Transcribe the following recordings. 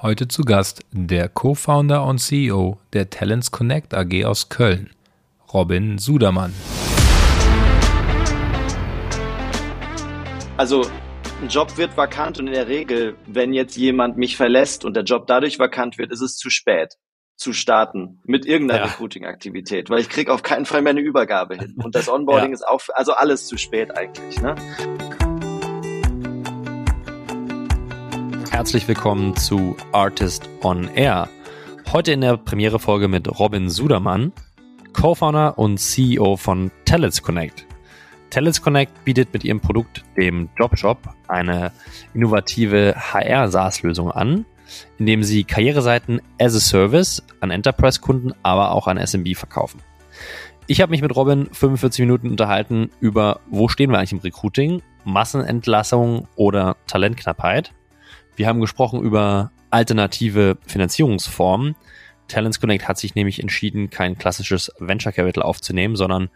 Heute zu Gast der Co-Founder und CEO der Talents Connect AG aus Köln, Robin Sudermann. Also ein Job wird vakant und in der Regel, wenn jetzt jemand mich verlässt und der Job dadurch vakant wird, ist es zu spät zu starten mit irgendeiner ja. Recruiting-Aktivität, weil ich kriege auf keinen Fall mehr eine Übergabe hin. Und das Onboarding ja. ist auch, also alles zu spät eigentlich. Ne? Herzlich willkommen zu Artist on Air. Heute in der Premiere-Folge mit Robin Sudermann, Co-Founder und CEO von Talents Connect. Talents Connect bietet mit ihrem Produkt, dem Jobshop, eine innovative HR-SaaS-Lösung an, indem sie Karriereseiten as a Service an Enterprise-Kunden, aber auch an SMB verkaufen. Ich habe mich mit Robin 45 Minuten unterhalten über, wo stehen wir eigentlich im Recruiting, Massenentlassung oder Talentknappheit. Wir haben gesprochen über alternative Finanzierungsformen. Talents Connect hat sich nämlich entschieden, kein klassisches Venture Capital aufzunehmen, sondern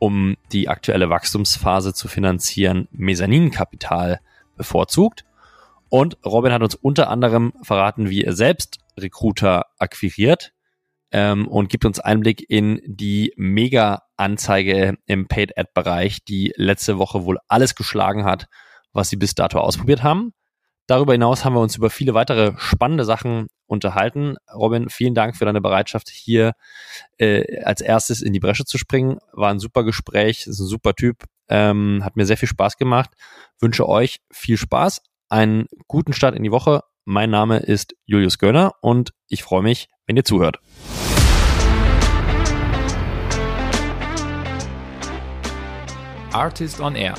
um die aktuelle Wachstumsphase zu finanzieren, Mezzaninkapital bevorzugt. Und Robin hat uns unter anderem verraten, wie er selbst Recruiter akquiriert ähm, und gibt uns Einblick in die Mega-Anzeige im Paid-Ad-Bereich, die letzte Woche wohl alles geschlagen hat, was sie bis dato ausprobiert haben. Darüber hinaus haben wir uns über viele weitere spannende Sachen unterhalten. Robin, vielen Dank für deine Bereitschaft, hier äh, als erstes in die Bresche zu springen. War ein super Gespräch, ist ein super Typ, ähm, hat mir sehr viel Spaß gemacht. Wünsche euch viel Spaß, einen guten Start in die Woche. Mein Name ist Julius Göllner und ich freue mich, wenn ihr zuhört. Artist on Air,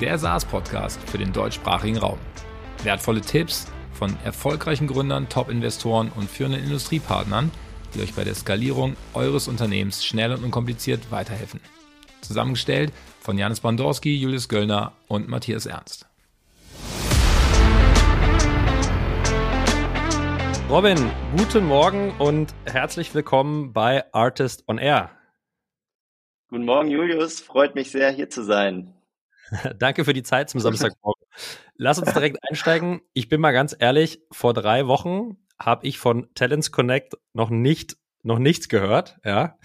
der SaaS-Podcast für den deutschsprachigen Raum. Wertvolle Tipps von erfolgreichen Gründern, Top-Investoren und führenden Industriepartnern, die euch bei der Skalierung eures Unternehmens schnell und unkompliziert weiterhelfen. Zusammengestellt von Janis Bandorski, Julius Göllner und Matthias Ernst. Robin, guten Morgen und herzlich willkommen bei Artist on Air. Guten Morgen, Julius. Freut mich sehr, hier zu sein. Danke für die Zeit zum Samstagmorgen. Lass uns direkt einsteigen. Ich bin mal ganz ehrlich, vor drei Wochen habe ich von Talents Connect noch nicht, noch nichts gehört. Ja.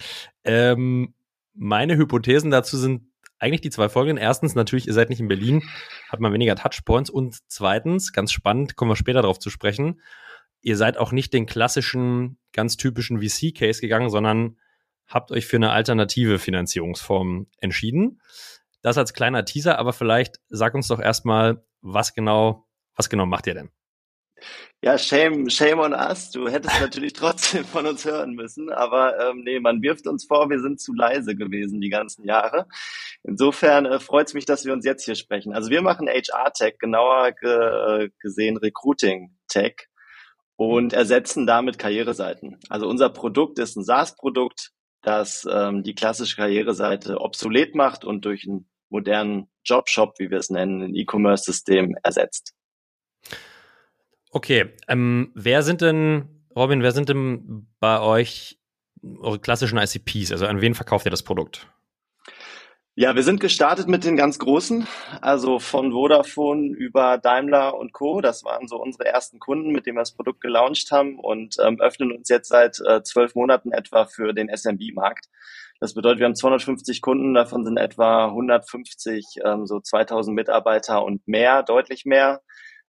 Ähm, meine Hypothesen dazu sind eigentlich die zwei Folgen. Erstens, natürlich, ihr seid nicht in Berlin, hat man weniger Touchpoints. Und zweitens, ganz spannend, kommen wir später darauf zu sprechen, ihr seid auch nicht den klassischen, ganz typischen VC-Case gegangen, sondern habt euch für eine alternative Finanzierungsform entschieden. Das als kleiner Teaser, aber vielleicht sag uns doch erstmal, was genau, was genau macht ihr denn? Ja, shame, shame on us. Du hättest natürlich trotzdem von uns hören müssen, aber ähm, nee, man wirft uns vor, wir sind zu leise gewesen die ganzen Jahre. Insofern äh, freut es mich, dass wir uns jetzt hier sprechen. Also wir machen HR-Tech, genauer ge gesehen Recruiting-Tech und ersetzen damit Karriereseiten. Also unser Produkt ist ein SaaS-Produkt, das ähm, die klassische Karriereseite obsolet macht und durch einen modernen Jobshop, wie wir es nennen, ein E-Commerce-System ersetzt. Okay, ähm, wer sind denn, Robin, wer sind denn bei euch eure klassischen ICPs? Also an wen verkauft ihr das Produkt? Ja, wir sind gestartet mit den ganz Großen, also von Vodafone über Daimler und Co. Das waren so unsere ersten Kunden, mit denen wir das Produkt gelauncht haben und ähm, öffnen uns jetzt seit äh, zwölf Monaten etwa für den SMB-Markt. Das bedeutet, wir haben 250 Kunden, davon sind etwa 150 ähm, so 2000 Mitarbeiter und mehr, deutlich mehr.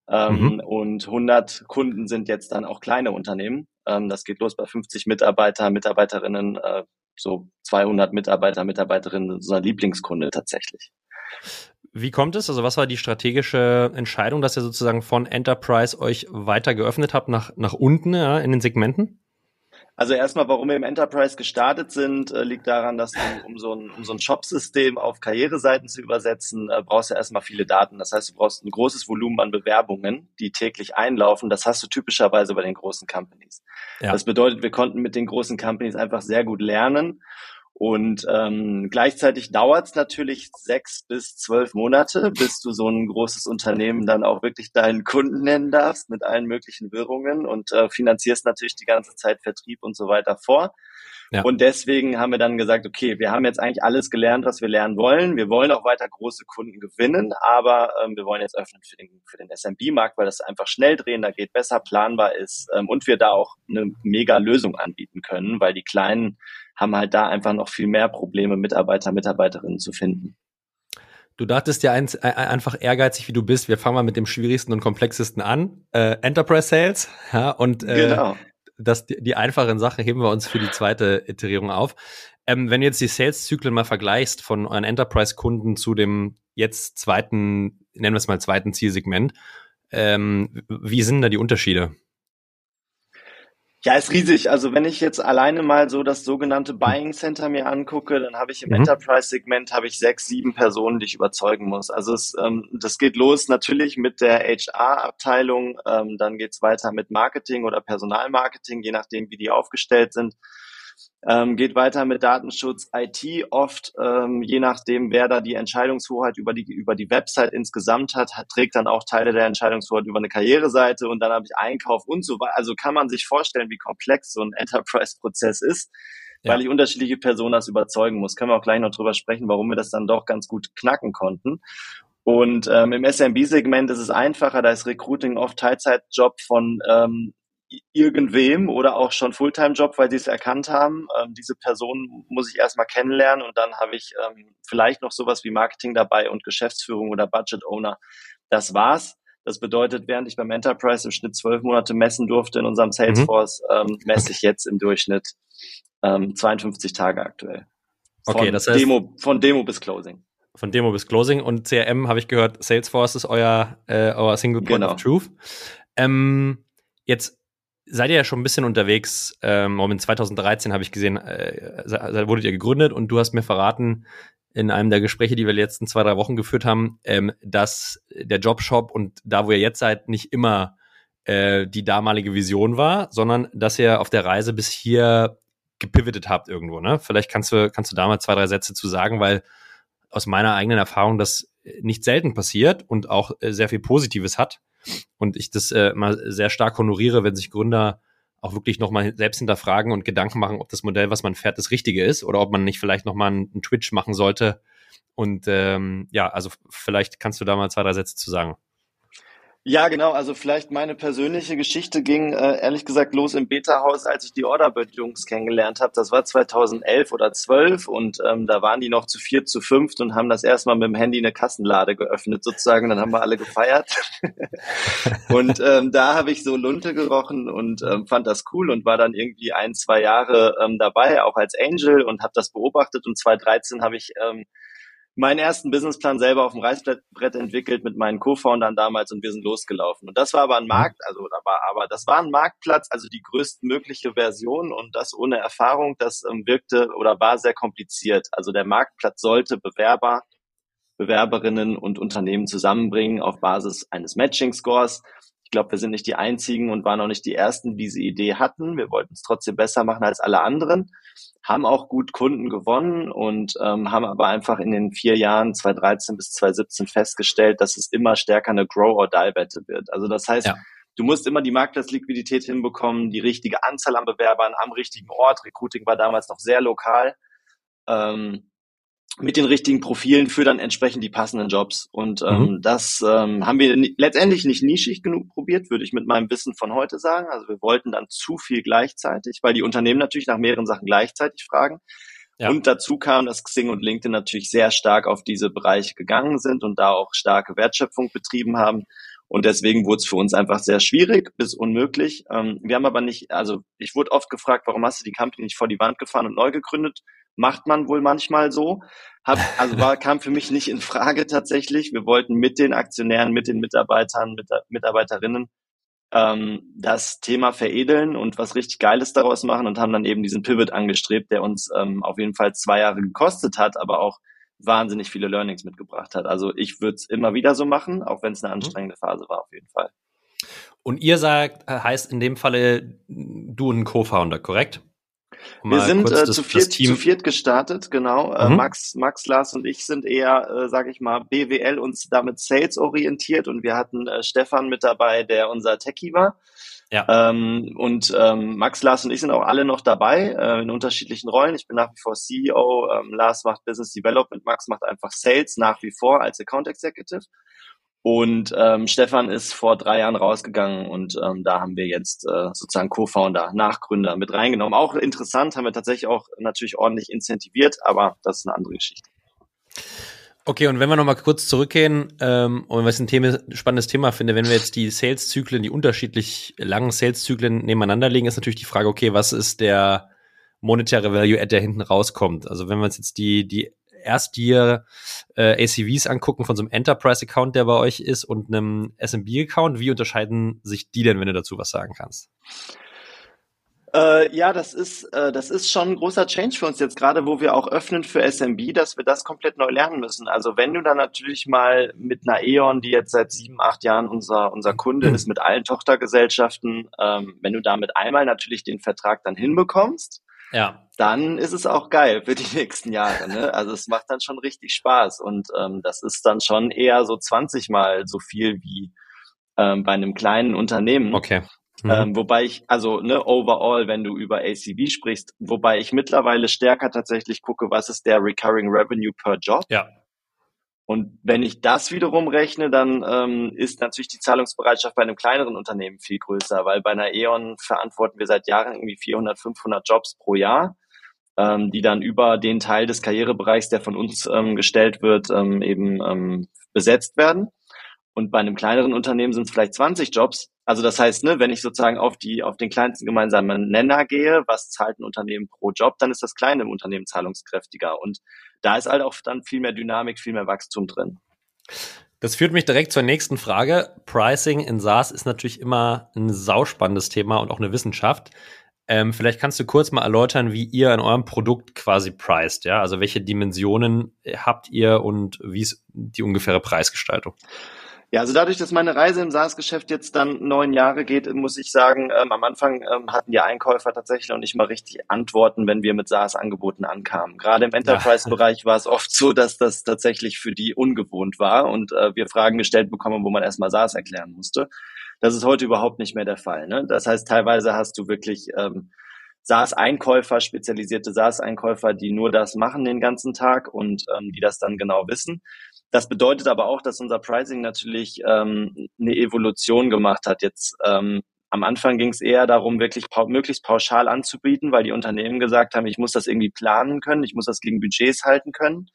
Ähm, mhm. Und 100 Kunden sind jetzt dann auch kleine Unternehmen. Ähm, das geht los bei 50 Mitarbeiter, Mitarbeiterinnen, äh, so 200 Mitarbeiter, Mitarbeiterinnen, unser Lieblingskunde tatsächlich. Wie kommt es? Also was war die strategische Entscheidung, dass ihr sozusagen von Enterprise euch weiter geöffnet habt nach, nach unten ja, in den Segmenten? Also erstmal, warum wir im Enterprise gestartet sind, äh, liegt daran, dass du, um so ein, um so ein Shop-System auf Karriereseiten zu übersetzen, äh, brauchst du erstmal viele Daten. Das heißt, du brauchst ein großes Volumen an Bewerbungen, die täglich einlaufen. Das hast du typischerweise bei den großen Companies. Ja. Das bedeutet, wir konnten mit den großen Companies einfach sehr gut lernen Und ähm, gleichzeitig dauert es natürlich sechs bis zwölf Monate, bis du so ein großes Unternehmen dann auch wirklich deinen Kunden nennen darfst mit allen möglichen Wirrungen und äh, finanzierst natürlich die ganze Zeit Vertrieb und so weiter vor. Ja. Und deswegen haben wir dann gesagt, okay, wir haben jetzt eigentlich alles gelernt, was wir lernen wollen. Wir wollen auch weiter große Kunden gewinnen, aber ähm, wir wollen jetzt öffnen für den, für den SMB-Markt, weil das einfach schnell drehen, da geht besser, planbar ist ähm, und wir da auch eine mega Lösung anbieten können, weil die kleinen haben halt da einfach noch viel mehr Probleme, Mitarbeiter, Mitarbeiterinnen zu finden. Du dachtest ja ein, ein, einfach ehrgeizig, wie du bist. Wir fangen mal mit dem schwierigsten und komplexesten an. Äh, Enterprise Sales. Ja, und äh, genau. das, die, die einfachen Sachen heben wir uns für die zweite Iterierung auf. Ähm, wenn du jetzt die Sales-Zyklen mal vergleichst von euren Enterprise-Kunden zu dem jetzt zweiten, nennen wir es mal zweiten Zielsegment, ähm, wie sind da die Unterschiede? Ja, ist riesig. Also wenn ich jetzt alleine mal so das sogenannte Buying Center mir angucke, dann habe ich im mhm. Enterprise-Segment habe ich sechs, sieben Personen, die ich überzeugen muss. Also es, ähm, das geht los natürlich mit der HR-Abteilung, ähm, dann geht's weiter mit Marketing oder Personalmarketing, je nachdem, wie die aufgestellt sind. Ähm, geht weiter mit Datenschutz, IT oft, ähm, je nachdem, wer da die Entscheidungshoheit über die, über die Website insgesamt hat, hat, trägt dann auch Teile der Entscheidungshoheit über eine Karriereseite und dann habe ich Einkauf und so weiter. Also kann man sich vorstellen, wie komplex so ein Enterprise-Prozess ist, ja. weil ich unterschiedliche Personen das überzeugen muss. Können wir auch gleich noch drüber sprechen, warum wir das dann doch ganz gut knacken konnten. Und ähm, im SMB-Segment ist es einfacher, da ist Recruiting oft Teilzeitjob von ähm, irgendwem oder auch schon Fulltime-Job, weil sie es erkannt haben. Ähm, diese Person muss ich erstmal kennenlernen und dann habe ich ähm, vielleicht noch sowas wie Marketing dabei und Geschäftsführung oder Budget Owner. Das war's. Das bedeutet, während ich beim Enterprise im Schnitt zwölf Monate messen durfte in unserem Salesforce, mhm. ähm, messe ich jetzt im Durchschnitt ähm, 52 Tage aktuell. Von okay, das heißt, Demo, von Demo bis Closing. Von Demo bis Closing und CRM habe ich gehört, Salesforce ist euer, äh, euer Single Point genau. of Truth. Ähm, jetzt seid ihr ja schon ein bisschen unterwegs. Ähm, in 2013 habe ich gesehen, äh, wurdet ihr gegründet und du hast mir verraten in einem der Gespräche, die wir letzten zwei, drei Wochen geführt haben, ähm, dass der Jobshop und da, wo ihr jetzt seid, nicht immer äh, die damalige Vision war, sondern dass ihr auf der Reise bis hier gepivotet habt irgendwo. Ne? Vielleicht kannst du, kannst du da mal zwei, drei Sätze zu sagen, weil aus meiner eigenen Erfahrung das nicht selten passiert und auch äh, sehr viel Positives hat. Und ich das äh, mal sehr stark honoriere, wenn sich Gründer auch wirklich nochmal selbst hinterfragen und Gedanken machen, ob das Modell, was man fährt, das Richtige ist oder ob man nicht vielleicht nochmal einen, einen Twitch machen sollte. Und ähm, ja, also vielleicht kannst du da mal zwei, drei Sätze zu sagen. Ja, genau. Also vielleicht meine persönliche Geschichte ging äh, ehrlich gesagt los im Beta-Haus, als ich die Orderbird-Jungs kennengelernt habe. Das war 2011 oder 12 und ähm, da waren die noch zu vier, zu fünft und haben das erstmal mit dem Handy eine Kassenlade geöffnet sozusagen. Dann haben wir alle gefeiert. und ähm, da habe ich so Lunte gerochen und ähm, fand das cool und war dann irgendwie ein, zwei Jahre ähm, dabei, auch als Angel und habe das beobachtet. Und 2013 habe ich ähm, meinen ersten Businessplan selber auf dem Reißbrett entwickelt mit meinen Co-Foundern damals und wir sind losgelaufen. Und das war aber ein. Markt, also da war aber das war ein Marktplatz, also die größtmögliche Version und das ohne Erfahrung, das ähm, wirkte oder war sehr kompliziert. Also der Marktplatz sollte Bewerber, Bewerberinnen und Unternehmen zusammenbringen auf Basis eines Matching Scores. Ich glaube, wir sind nicht die einzigen und waren auch nicht die ersten, die diese Idee hatten. Wir wollten es trotzdem besser machen als alle anderen haben auch gut Kunden gewonnen und ähm, haben aber einfach in den vier Jahren 2013 bis 2017 festgestellt, dass es immer stärker eine Grow-or-Die-Wette wird. Also das heißt, ja. du musst immer die Marktplatzliquidität hinbekommen, die richtige Anzahl an Bewerbern am richtigen Ort. Recruiting war damals noch sehr lokal. Ähm, mit den richtigen Profilen für dann entsprechend die passenden Jobs. Und ähm, mhm. das ähm, haben wir letztendlich nicht nischig genug probiert, würde ich mit meinem Wissen von heute sagen. Also wir wollten dann zu viel gleichzeitig, weil die Unternehmen natürlich nach mehreren Sachen gleichzeitig fragen. Ja. Und dazu kam, dass Xing und LinkedIn natürlich sehr stark auf diese Bereiche gegangen sind und da auch starke Wertschöpfung betrieben haben. Und deswegen wurde es für uns einfach sehr schwierig bis unmöglich. Ähm, wir haben aber nicht, also ich wurde oft gefragt, warum hast du die Company nicht vor die Wand gefahren und neu gegründet? Macht man wohl manchmal so. Hab, also war, kam für mich nicht in Frage tatsächlich. Wir wollten mit den Aktionären, mit den Mitarbeitern, mit Mitarbeiterinnen ähm, das Thema veredeln und was richtig Geiles daraus machen und haben dann eben diesen Pivot angestrebt, der uns ähm, auf jeden Fall zwei Jahre gekostet hat, aber auch wahnsinnig viele Learnings mitgebracht hat. Also ich würde es immer wieder so machen, auch wenn es eine mhm. anstrengende Phase war auf jeden Fall. Und ihr sagt, heißt in dem Falle du ein Co-Founder, korrekt? Wir sind äh, zu, viert, zu viert gestartet, genau. Äh, mhm. Äh, Max, Max, Lars und ich sind eher, äh, sage ich mal, BWL uns damit Sales orientiert und wir hatten äh, Stefan mit dabei, der unser Techie war. Ja. Ähm, und ähm, Max, Lars und ich sind auch alle noch dabei äh, in unterschiedlichen Rollen. Ich bin nach wie vor CEO, ähm, Lars macht Business Development, Max macht einfach Sales nach wie vor als Account Executive. Und ähm, Stefan ist vor drei Jahren rausgegangen und ähm, da haben wir jetzt äh, sozusagen Co-Founder, Nachgründer mit reingenommen. Auch interessant, haben wir tatsächlich auch natürlich ordentlich incentiviert, aber das ist eine andere Geschichte. Okay, und wenn wir nochmal kurz zurückgehen, ähm, und was ein Thema, spannendes Thema finde, wenn wir jetzt die Sales-Zyklen, die unterschiedlich langen Sales-Zyklen nebeneinander legen, ist natürlich die Frage, okay, was ist der monetäre Value-Add, der hinten rauskommt? Also wenn wir uns jetzt die, die Erst-Year äh, ACVs angucken von so einem Enterprise-Account, der bei euch ist, und einem SMB-Account, wie unterscheiden sich die denn, wenn du dazu was sagen kannst? Äh, ja, das ist, äh, das ist schon ein großer Change für uns jetzt gerade, wo wir auch öffnen für SMB, dass wir das komplett neu lernen müssen. Also wenn du dann natürlich mal mit einer E.ON, die jetzt seit sieben, acht Jahren unser, unser Kunde ist, mit allen Tochtergesellschaften, ähm, wenn du damit einmal natürlich den Vertrag dann hinbekommst, ja. dann ist es auch geil für die nächsten Jahre. Ne? Also es macht dann schon richtig Spaß und ähm, das ist dann schon eher so 20 Mal so viel wie ähm, bei einem kleinen Unternehmen. Okay. Mhm. Ähm, wobei ich, also ne, overall, wenn du über ACV sprichst, wobei ich mittlerweile stärker tatsächlich gucke, was ist der Recurring Revenue per Job. Ja. Und wenn ich das wiederum rechne, dann ähm, ist natürlich die Zahlungsbereitschaft bei einem kleineren Unternehmen viel größer, weil bei einer E.ON verantworten wir seit Jahren irgendwie 400, 500 Jobs pro Jahr, ähm, die dann über den Teil des Karrierebereichs, der von uns ähm, gestellt wird, ähm, eben ähm, besetzt werden. Und bei einem kleineren Unternehmen sind es vielleicht 20 Jobs, also das heißt, ne, wenn ich sozusagen auf die auf den kleinsten gemeinsamen Nenner gehe, was zahlt ein Unternehmen pro Job, dann ist das kleine Unternehmen zahlungskräftiger und da ist halt auch dann viel mehr Dynamik, viel mehr Wachstum drin. Das führt mich direkt zur nächsten Frage. Pricing in SaaS ist natürlich immer ein sauspannendes Thema und auch eine Wissenschaft. Ähm, vielleicht kannst du kurz mal erläutern, wie ihr in eurem Produkt quasi preist, ja? Also welche Dimensionen habt ihr und wie ist die ungefähre Preisgestaltung? Ja, also dadurch, dass meine Reise im SaaS-Geschäft jetzt dann neun Jahre geht, muss ich sagen, ähm, am Anfang ähm, hatten die Einkäufer tatsächlich noch nicht mal richtig Antworten, wenn wir mit SaaS-Angeboten ankamen. Gerade im Enterprise-Bereich war es oft so, dass das tatsächlich für die ungewohnt war und äh, wir Fragen gestellt bekommen, wo man erstmal SaaS erklären musste. Das ist heute überhaupt nicht mehr der Fall. Ne? Das heißt, teilweise hast du wirklich ähm, SaaS-Einkäufer, spezialisierte SaaS-Einkäufer, die nur das machen den ganzen Tag und ähm, die das dann genau wissen. Das bedeutet aber auch, dass unser Pricing natürlich ähm, eine Evolution gemacht hat. Jetzt ähm, am Anfang ging es eher darum, wirklich pau möglichst pauschal anzubieten, weil die Unternehmen gesagt haben, ich muss das irgendwie planen können, ich muss das gegen Budgets halten können.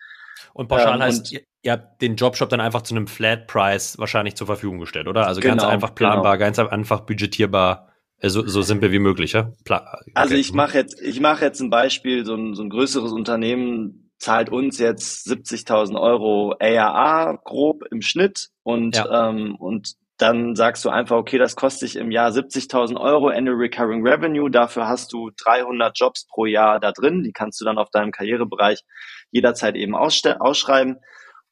Und pauschal ähm, heißt, und, ihr, ihr, habt den Jobshop dann einfach zu einem Flat Price wahrscheinlich zur Verfügung gestellt, oder? Also genau, ganz einfach planbar, genau. ganz einfach budgetierbar, äh, so, so simpel wie möglich, ja? Pla okay. Also ich mache jetzt, ich mache jetzt ein Beispiel, so ein, so ein größeres Unternehmen zahlt uns jetzt 70.000 Euro ARA grob im Schnitt und, ja. ähm, und dann sagst du einfach, okay, das kostet dich im Jahr 70.000 Euro Annual Recurring Revenue. Dafür hast du 300 Jobs pro Jahr da drin. Die kannst du dann auf deinem Karrierebereich jederzeit eben ausschreiben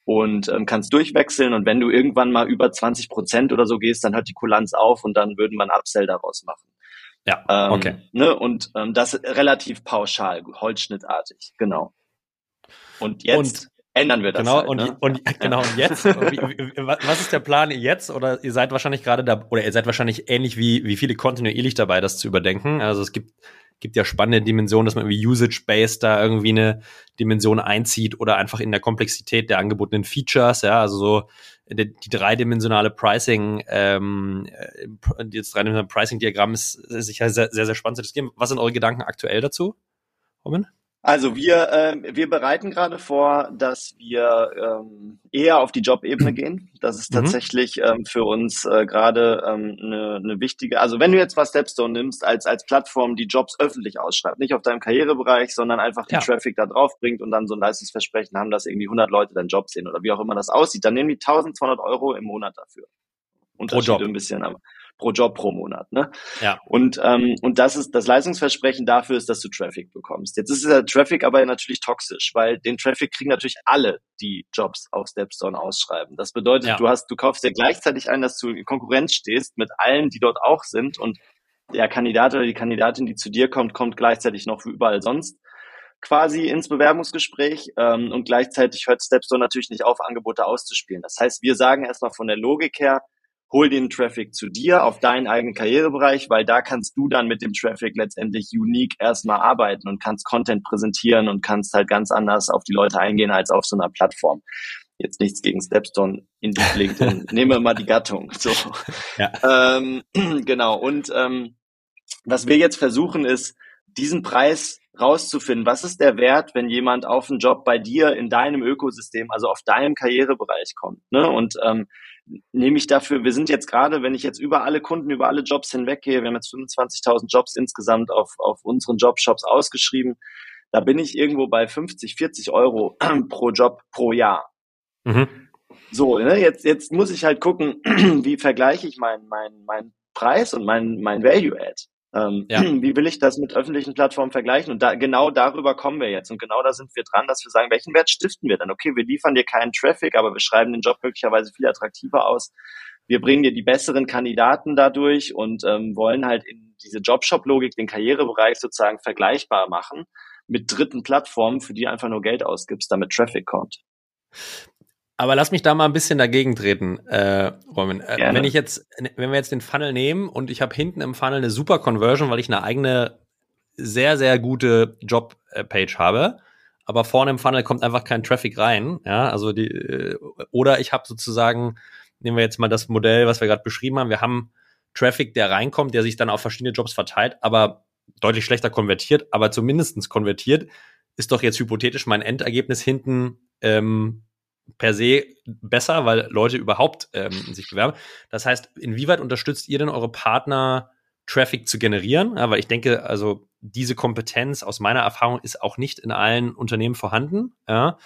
und ähm, kannst durchwechseln. Und wenn du irgendwann mal über 20 Prozent oder so gehst, dann hört die Kulanz auf und dann würden wir ein Upsell daraus machen. Ja, ähm, okay. Ne, und ähm, das relativ pauschal, holzschnittartig, genau. Und jetzt und, ändern wir das. Genau, halt, und, ne? und, genau, und jetzt, was ist der Plan jetzt? Oder ihr seid wahrscheinlich gerade da, oder ihr seid wahrscheinlich ähnlich wie, wie viele kontinuierlich dabei, das zu überdenken. Also es gibt, gibt ja spannende Dimensionen, dass man irgendwie Usage-Based da irgendwie eine Dimension einzieht oder einfach in der Komplexität der angebotenen Features, ja, also so die, die dreidimensionale Pricing, ähm, äh, das dreidimensionale Pricing-Diagramm ist sicher sehr, sehr, sehr spannend zu diskutieren. Was sind eure Gedanken aktuell dazu, Robin? Also wir, äh, wir bereiten gerade vor, dass wir ähm, eher auf die Jobebene gehen. Das ist mhm. tatsächlich ähm, für uns äh, gerade ähm, eine, ne wichtige, also wenn du jetzt was Stepstone nimmst als, als Plattform, die Jobs öffentlich ausschreibt, nicht auf deinem Karrierebereich, sondern einfach den ja. Traffic da drauf bringt und dann so ein Leistungsversprechen haben, dass irgendwie 100 Leute deinen Job sehen oder wie auch immer das aussieht, dann nehmen die 1200 Euro im Monat dafür. Unterschied Pro Job. ein bisschen, aber pro Job pro Monat. Ne? Ja. Und, ähm, und das ist das Leistungsversprechen dafür ist, dass du Traffic bekommst. Jetzt ist der Traffic aber natürlich toxisch, weil den Traffic kriegen natürlich alle, die Jobs auf Stepstone ausschreiben. Das bedeutet, ja. du hast, du kaufst dir gleichzeitig ein, dass du in Konkurrenz stehst mit allen, die dort auch sind und der Kandidat oder die Kandidatin, die zu dir kommt, kommt gleichzeitig noch überall sonst quasi ins Bewerbungsgespräch ähm, und gleichzeitig hört Stepstone natürlich nicht auf, Angebote auszuspielen. Das heißt, wir sagen erstmal von der Logik her, hol den Traffic zu dir auf deinen eigenen Karrierebereich, weil da kannst du dann mit dem Traffic letztendlich unique erstmal arbeiten und kannst Content präsentieren und kannst halt ganz anders auf die Leute eingehen als auf so einer Plattform. Jetzt nichts gegen Stepstone, in die LinkedIn. Nehmen wir mal die Gattung. So. Ja. Ähm, genau. Und ähm, was wir jetzt versuchen ist, diesen Preis rauszufinden, was ist der Wert, wenn jemand auf einen Job bei dir in deinem Ökosystem, also auf deinem Karrierebereich kommt. Ne? Und ähm, nehme ich dafür, wir sind jetzt gerade, wenn ich jetzt über alle Kunden, über alle Jobs hinweggehe, wir haben jetzt 25.000 Jobs insgesamt auf, auf unseren Jobshops ausgeschrieben, da bin ich irgendwo bei 50, 40 Euro pro Job pro Jahr. Mhm. So, ne, jetzt, jetzt muss ich halt gucken, wie vergleiche ich meinen mein, mein Preis und mein, mein Value-Add. Ähm, ja. Wie will ich das mit öffentlichen Plattformen vergleichen? Und da, genau darüber kommen wir jetzt. Und genau da sind wir dran, dass wir sagen, welchen Wert stiften wir denn? Okay, wir liefern dir keinen Traffic, aber wir schreiben den Job möglicherweise viel attraktiver aus. Wir bringen dir die besseren Kandidaten dadurch und ähm, wollen halt in diese Jobshop-Logik den Karrierebereich sozusagen vergleichbar machen mit dritten Plattformen, für die einfach nur Geld ausgibst, damit Traffic kommt. Aber lass mich da mal ein bisschen dagegen treten, äh, Roman. Äh, wenn ich jetzt, wenn wir jetzt den Funnel nehmen und ich habe hinten im Funnel eine super Conversion, weil ich eine eigene sehr, sehr gute Job-Page habe, aber vorne im Funnel kommt einfach kein Traffic rein, ja, also die, äh, oder ich habe sozusagen, nehmen wir jetzt mal das Modell, was wir gerade beschrieben haben, wir haben Traffic, der reinkommt, der sich dann auf verschiedene Jobs verteilt, aber deutlich schlechter konvertiert, aber zumindestens konvertiert, ist doch jetzt hypothetisch mein Endergebnis hinten ähm, per se besser, weil Leute überhaupt ähm, sich bewerben. Das heißt, inwieweit unterstützt ihr denn eure Partner, Traffic zu generieren? Ja, weil ich denke, also diese Kompetenz aus meiner Erfahrung ist auch nicht in allen Unternehmen vorhanden. Ja.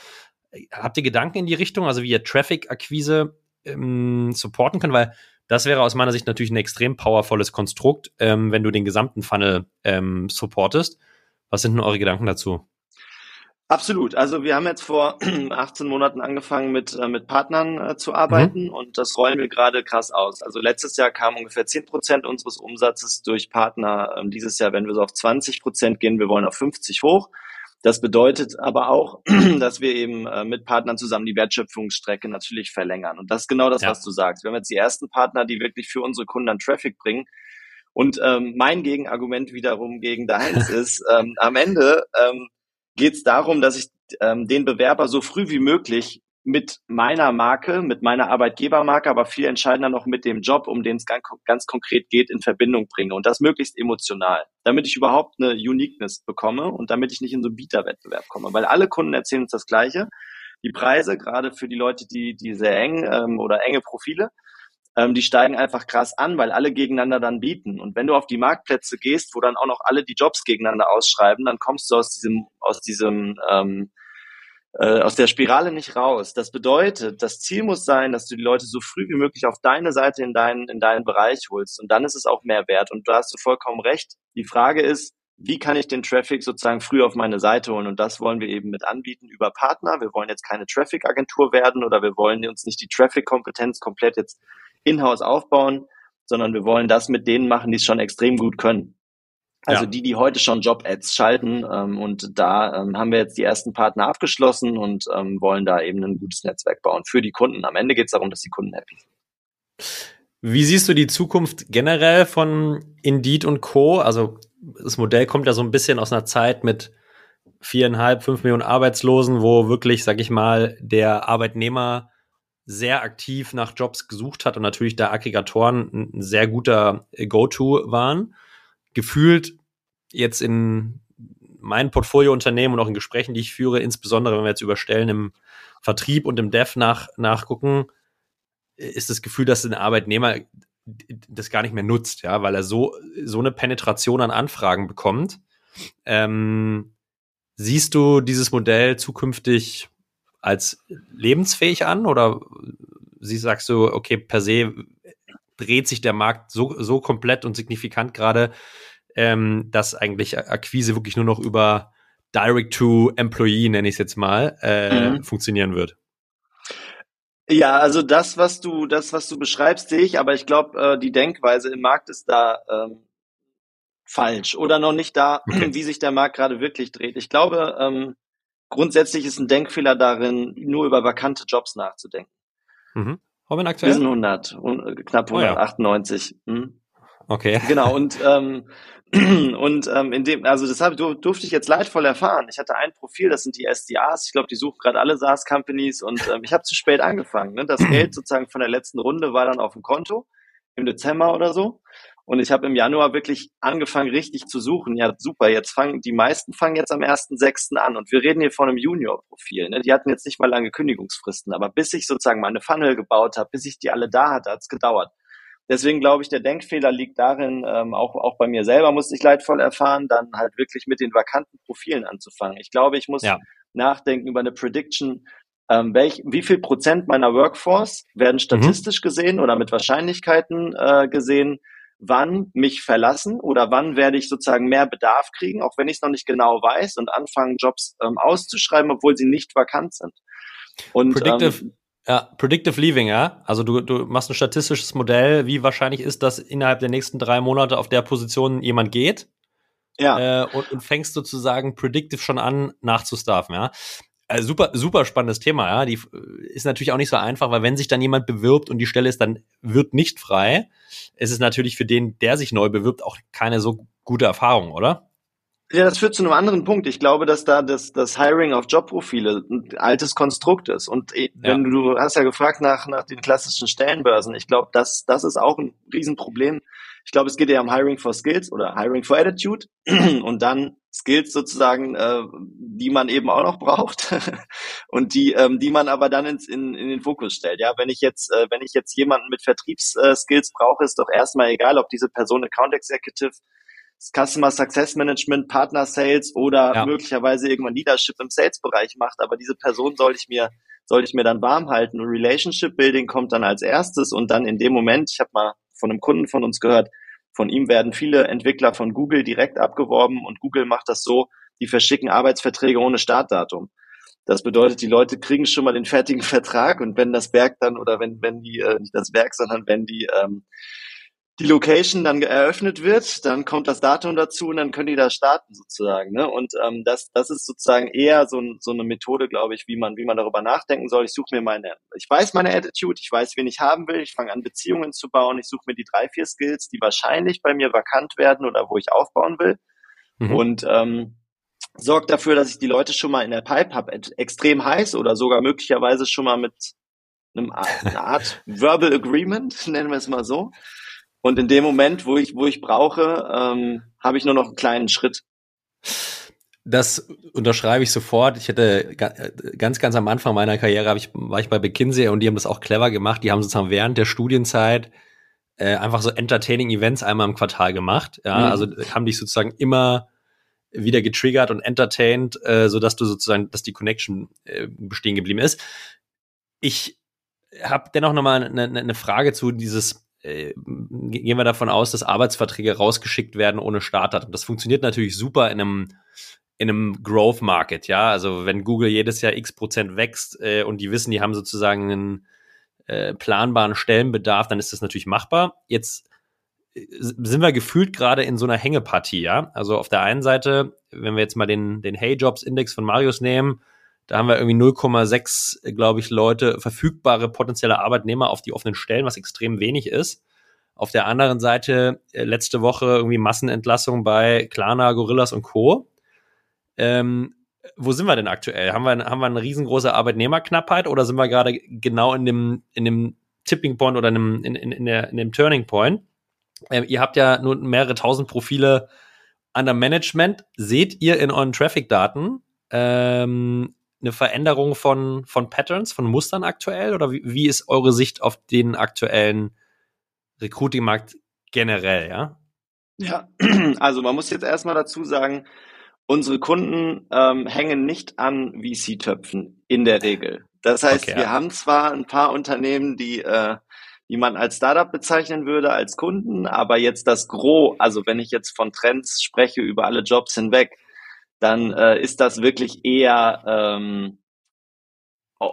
Habt ihr Gedanken in die Richtung, also wie ihr Traffic-Akquise ähm, supporten könnt? Weil das wäre aus meiner Sicht natürlich ein extrem powervolles Konstrukt, ähm, wenn du den gesamten Funnel ähm, supportest. Was sind denn eure Gedanken dazu? Absolut. Also wir haben jetzt vor 18 Monaten angefangen mit, äh, mit Partnern äh, zu arbeiten mhm. und das rollen wir gerade krass aus. Also letztes Jahr kamen ungefähr 10 Prozent unseres Umsatzes durch Partner. Ähm, dieses Jahr werden wir so auf 20 Prozent gehen. Wir wollen auf 50 hoch. Das bedeutet aber auch, dass wir eben äh, mit Partnern zusammen die Wertschöpfungsstrecke natürlich verlängern. Und das ist genau das, ja. was du sagst. Wir haben jetzt die ersten Partner, die wirklich für unsere Kunden dann Traffic bringen. Und ähm, mein Gegenargument wiederum gegen deins ist, ähm, am Ende ähm, geht es darum, dass ich ähm, den Bewerber so früh wie möglich mit meiner Marke, mit meiner Arbeitgebermarke, aber viel entscheidender noch mit dem Job, um den es ganz, ganz konkret geht, in Verbindung bringe und das möglichst emotional, damit ich überhaupt eine Uniqueness bekomme und damit ich nicht in so einen Bieterwettbewerb komme, weil alle Kunden erzählen uns das Gleiche. Die Preise, gerade für die Leute, die, die sehr eng ähm, oder enge Profile, ähm, die steigen einfach krass an, weil alle gegeneinander dann bieten. Und wenn du auf die Marktplätze gehst, wo dann auch noch alle die Jobs gegeneinander ausschreiben, dann kommst du aus diesem, aus diesem, ähm, äh, aus der Spirale nicht raus. Das bedeutet, das Ziel muss sein, dass du die Leute so früh wie möglich auf deine Seite in deinen, in deinen Bereich holst. Und dann ist es auch mehr wert. Und da hast du vollkommen recht. Die Frage ist, wie kann ich den Traffic sozusagen früh auf meine Seite holen? Und das wollen wir eben mit anbieten über Partner. Wir wollen jetzt keine Traffic-Agentur werden oder wir wollen uns nicht die Traffic-Kompetenz komplett jetzt in-house aufbauen, sondern wir wollen das mit denen machen, die es schon extrem gut können. Also ja. die, die heute schon Job-Ads schalten. Ähm, und da ähm, haben wir jetzt die ersten Partner abgeschlossen und ähm, wollen da eben ein gutes Netzwerk bauen für die Kunden. Am Ende geht es darum, dass die Kunden happy sind. Wie siehst du die Zukunft generell von Indeed und Co? Also das Modell kommt ja so ein bisschen aus einer Zeit mit viereinhalb, fünf Millionen Arbeitslosen, wo wirklich, sag ich mal, der Arbeitnehmer sehr aktiv nach Jobs gesucht hat und natürlich da Aggregatoren ein sehr guter Go-To waren. Gefühlt jetzt in meinen Portfoliounternehmen und auch in Gesprächen, die ich führe, insbesondere wenn wir jetzt über Stellen im Vertrieb und im Dev nach, nachgucken, ist das Gefühl, dass ein Arbeitnehmer das gar nicht mehr nutzt, ja, weil er so, so eine Penetration an Anfragen bekommt. Ähm, siehst du dieses Modell zukünftig als lebensfähig an oder sie sagst du, okay, per se dreht sich der Markt so, so komplett und signifikant gerade, ähm, dass eigentlich Akquise wirklich nur noch über Direct-to-Employee, nenne ich es jetzt mal, äh, mhm. funktionieren wird. Ja, also das, was du, das, was du beschreibst, sehe ich, aber ich glaube, äh, die Denkweise im Markt ist da ähm, falsch oder noch nicht da, okay. wie sich der Markt gerade wirklich dreht. Ich glaube, ähm, grundsätzlich ist ein Denkfehler darin, nur über vakante Jobs nachzudenken. Mhm. Robin aktuell? Wir sind 100, knapp 198. Oh, ja. hm? Okay. Genau, und, ähm, und ähm, in dem, also deshalb durfte ich jetzt leidvoll erfahren. Ich hatte ein Profil, das sind die SDAs. Ich glaube, die suchen gerade alle SaaS-Companies und ähm, ich habe zu spät angefangen. Ne? Das Geld sozusagen von der letzten Runde war dann auf dem Konto im Dezember oder so. Und ich habe im Januar wirklich angefangen, richtig zu suchen. Ja, super, jetzt fangen, die meisten fangen jetzt am 1.6. an. Und wir reden hier von einem Junior-Profil. Ne? Die hatten jetzt nicht mal lange Kündigungsfristen. Aber bis ich sozusagen meine Funnel gebaut habe, bis ich die alle da hatte, hat es gedauert. Deswegen glaube ich, der Denkfehler liegt darin, ähm, auch, auch bei mir selber musste ich leidvoll erfahren, dann halt wirklich mit den vakanten Profilen anzufangen. Ich glaube, ich muss ja. nachdenken über eine Prediction, ähm, welch, wie viel Prozent meiner Workforce werden mhm. statistisch mhm. gesehen oder mit Wahrscheinlichkeiten äh, gesehen wann mich verlassen oder wann werde ich sozusagen mehr Bedarf kriegen, auch wenn ich es noch nicht genau weiß und anfangen, Jobs ähm, auszuschreiben, obwohl sie nicht vakant sind. Und, Predictive, ähm, ja, Predictive Leaving, ja. Also du, du machst ein statistisches Modell, wie wahrscheinlich ist, dass innerhalb der nächsten drei Monate auf der Position jemand geht. Ja. Äh, und, und fängst sozusagen predictive schon an, nachzustaffen, ja. Also super, super spannendes Thema, ja. Die äh, ist natürlich auch nicht so einfach, weil wenn sich dann jemand bewirbt und die Stelle ist dann wird nicht frei, ist es natürlich für den, der sich neu bewirbt, auch keine so gute Erfahrung, oder? Ja, das führt zu einem anderen Punkt. Ich glaube, dass da das, das Hiring auf Jobprofile ein altes Konstrukt ist. Und äh, wenn ja. du, du hast ja gefragt nach, nach den klassischen Stellenbörsen. Ich glaube, das, das ist auch ein Riesenproblem. Ich glaube, es geht ja um Hiring for Skills oder Hiring for Attitude und dann Skills sozusagen, äh, die man eben auch noch braucht und die, ähm, die man aber dann ins, in, in den Fokus stellt. Ja, wenn ich jetzt, äh, wenn ich jetzt jemanden mit Vertriebsskills äh, brauche, ist doch erstmal egal, ob diese Person Account Executive, Customer Success Management, Partner Sales oder ja. möglicherweise irgendwann Leadership im Sales-Bereich macht. Aber diese Person soll ich mir, soll ich mir dann warm halten. Und Relationship Building kommt dann als erstes und dann in dem Moment, ich habe mal von einem Kunden von uns gehört, von ihm werden viele Entwickler von Google direkt abgeworben und Google macht das so, die verschicken Arbeitsverträge ohne Startdatum. Das bedeutet, die Leute kriegen schon mal den fertigen Vertrag und wenn das Werk dann oder wenn wenn die äh, nicht das Werk, sondern wenn die ähm, die Location dann eröffnet wird, dann kommt das Datum dazu und dann können die da starten sozusagen. Ne? Und ähm, das, das ist sozusagen eher so, so eine Methode, glaube ich, wie man, wie man darüber nachdenken soll. Ich suche mir meine, ich weiß meine Attitude, ich weiß, wen ich haben will, ich fange an, Beziehungen zu bauen, ich suche mir die drei, vier Skills, die wahrscheinlich bei mir vakant werden oder wo ich aufbauen will. Mhm. Und ähm, sorgt dafür, dass ich die Leute schon mal in der Pipe habe, extrem heiß oder sogar möglicherweise schon mal mit einem, einer Art Verbal Agreement, nennen wir es mal so. Und in dem Moment, wo ich, wo ich brauche, ähm, habe ich nur noch einen kleinen Schritt. Das unterschreibe ich sofort. Ich hätte ganz, ganz am Anfang meiner Karriere ich, war ich bei McKinsey und die haben das auch clever gemacht. Die haben sozusagen während der Studienzeit äh, einfach so entertaining Events einmal im Quartal gemacht. Ja, mhm. also haben dich sozusagen immer wieder getriggert und entertained, äh, so dass du sozusagen, dass die Connection äh, bestehen geblieben ist. Ich habe dennoch nochmal eine, eine Frage zu dieses äh, gehen wir davon aus, dass Arbeitsverträge rausgeschickt werden ohne Startdatum. Das funktioniert natürlich super in einem in einem Growth Market, ja. Also wenn Google jedes Jahr x Prozent wächst äh, und die wissen, die haben sozusagen einen äh, planbaren Stellenbedarf, dann ist das natürlich machbar. Jetzt äh, sind wir gefühlt gerade in so einer Hängepartie, ja. Also auf der einen Seite, wenn wir jetzt mal den, den Hey Jobs Index von Marius nehmen, da haben wir irgendwie 0,6, glaube ich, Leute, verfügbare potenzielle Arbeitnehmer auf die offenen Stellen, was extrem wenig ist. Auf der anderen Seite äh, letzte Woche irgendwie Massenentlassung bei Klarna, Gorillas und Co. Ähm, wo sind wir denn aktuell? Haben wir, haben wir eine riesengroße Arbeitnehmerknappheit oder sind wir gerade genau in dem, in dem Tipping Point oder in dem, in, in, in, der, in dem Turning Point? Ähm, ihr habt ja nun mehrere tausend Profile an der Management. Seht ihr in euren Traffic-Daten ähm, eine Veränderung von, von Patterns, von Mustern aktuell? Oder wie, wie ist eure Sicht auf den aktuellen Recruiting-Markt generell, ja? Ja, also man muss jetzt erstmal dazu sagen, unsere Kunden ähm, hängen nicht an VC-Töpfen in der Regel. Das heißt, okay, wir ja. haben zwar ein paar Unternehmen, die, äh, die man als Startup bezeichnen würde, als Kunden, aber jetzt das Gros, also wenn ich jetzt von Trends spreche über alle Jobs hinweg, dann äh, ist das wirklich eher ähm,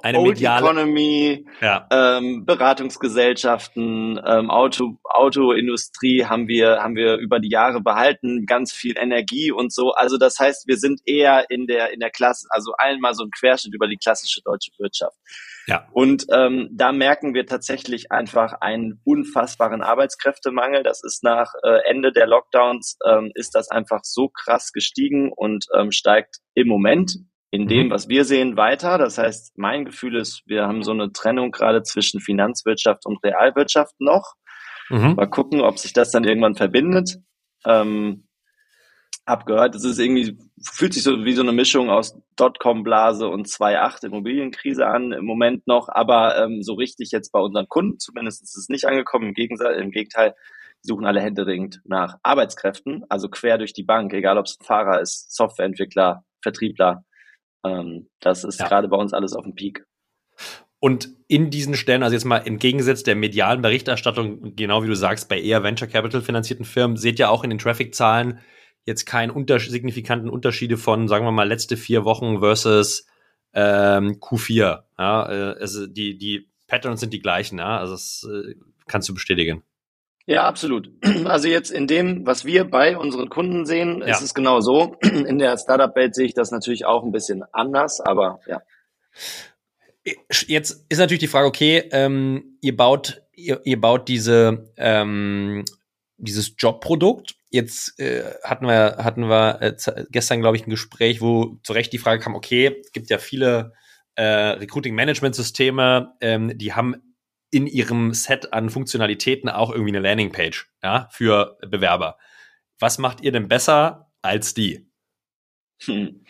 eine Old mediale Economy, ja. ähm, Beratungsgesellschaften, ähm, Auto, Autoindustrie haben wir, haben wir über die Jahre behalten, ganz viel Energie und so. Also das heißt, wir sind eher in der, in der Klasse, also einmal so ein Querschnitt über die klassische deutsche Wirtschaft. Ja. Und ähm, da merken wir tatsächlich einfach einen unfassbaren Arbeitskräftemangel. Das ist nach äh, Ende der Lockdowns, ähm, ist das einfach so krass gestiegen und ähm, steigt im Moment in dem, Mhm. was wir sehen, weiter. Das heißt, mein Gefühl ist, wir haben so eine Trennung gerade zwischen Finanzwirtschaft und Realwirtschaft noch. Mhm. Mal gucken, ob sich das dann irgendwann verbindet. Ähm, hab gehört, es ist irgendwie, fühlt sich so wie so eine Mischung aus Dotcom-Blase und 2.8 Immobilienkrise an im Moment noch, aber ähm, so richtig jetzt bei unseren Kunden zumindest ist es nicht angekommen. Im Gegenteil, im Gegenteil, die suchen alle händeringend nach Arbeitskräften, also quer durch die Bank, egal ob es ein Fahrer ist, Softwareentwickler, Vertriebler. Ähm, das ist Ja. gerade bei uns alles auf dem Peak. Und in diesen Stellen, also jetzt mal entgegengesetzt der medialen Berichterstattung, genau wie du sagst, bei eher Venture Capital finanzierten Firmen, seht ihr auch in den Traffic-Zahlen jetzt keinen unter signifikanten Unterschiede von, sagen wir mal, letzte vier Wochen versus ähm, Q4. Ja, äh, also die, die Patterns sind die gleichen, ja. Also das äh, kannst du bestätigen. Ja, absolut. Also jetzt in dem, was wir bei unseren Kunden sehen, Ja. ist es genau so. In der Startup-Welt sehe ich das natürlich auch ein bisschen anders, aber ja. Jetzt ist natürlich die Frage, okay, ähm, ihr baut, ihr, ihr baut diese, ähm, dieses Jobprodukt. Jetzt äh, hatten wir, hatten wir äh, gestern, glaube ich, ein Gespräch, wo zu Recht die Frage kam, okay, es gibt ja viele äh, Recruiting-Management-Systeme, ähm, die haben in ihrem Set an Funktionalitäten auch irgendwie eine Landingpage, ja, für Bewerber. Was macht ihr denn besser als die? Hm.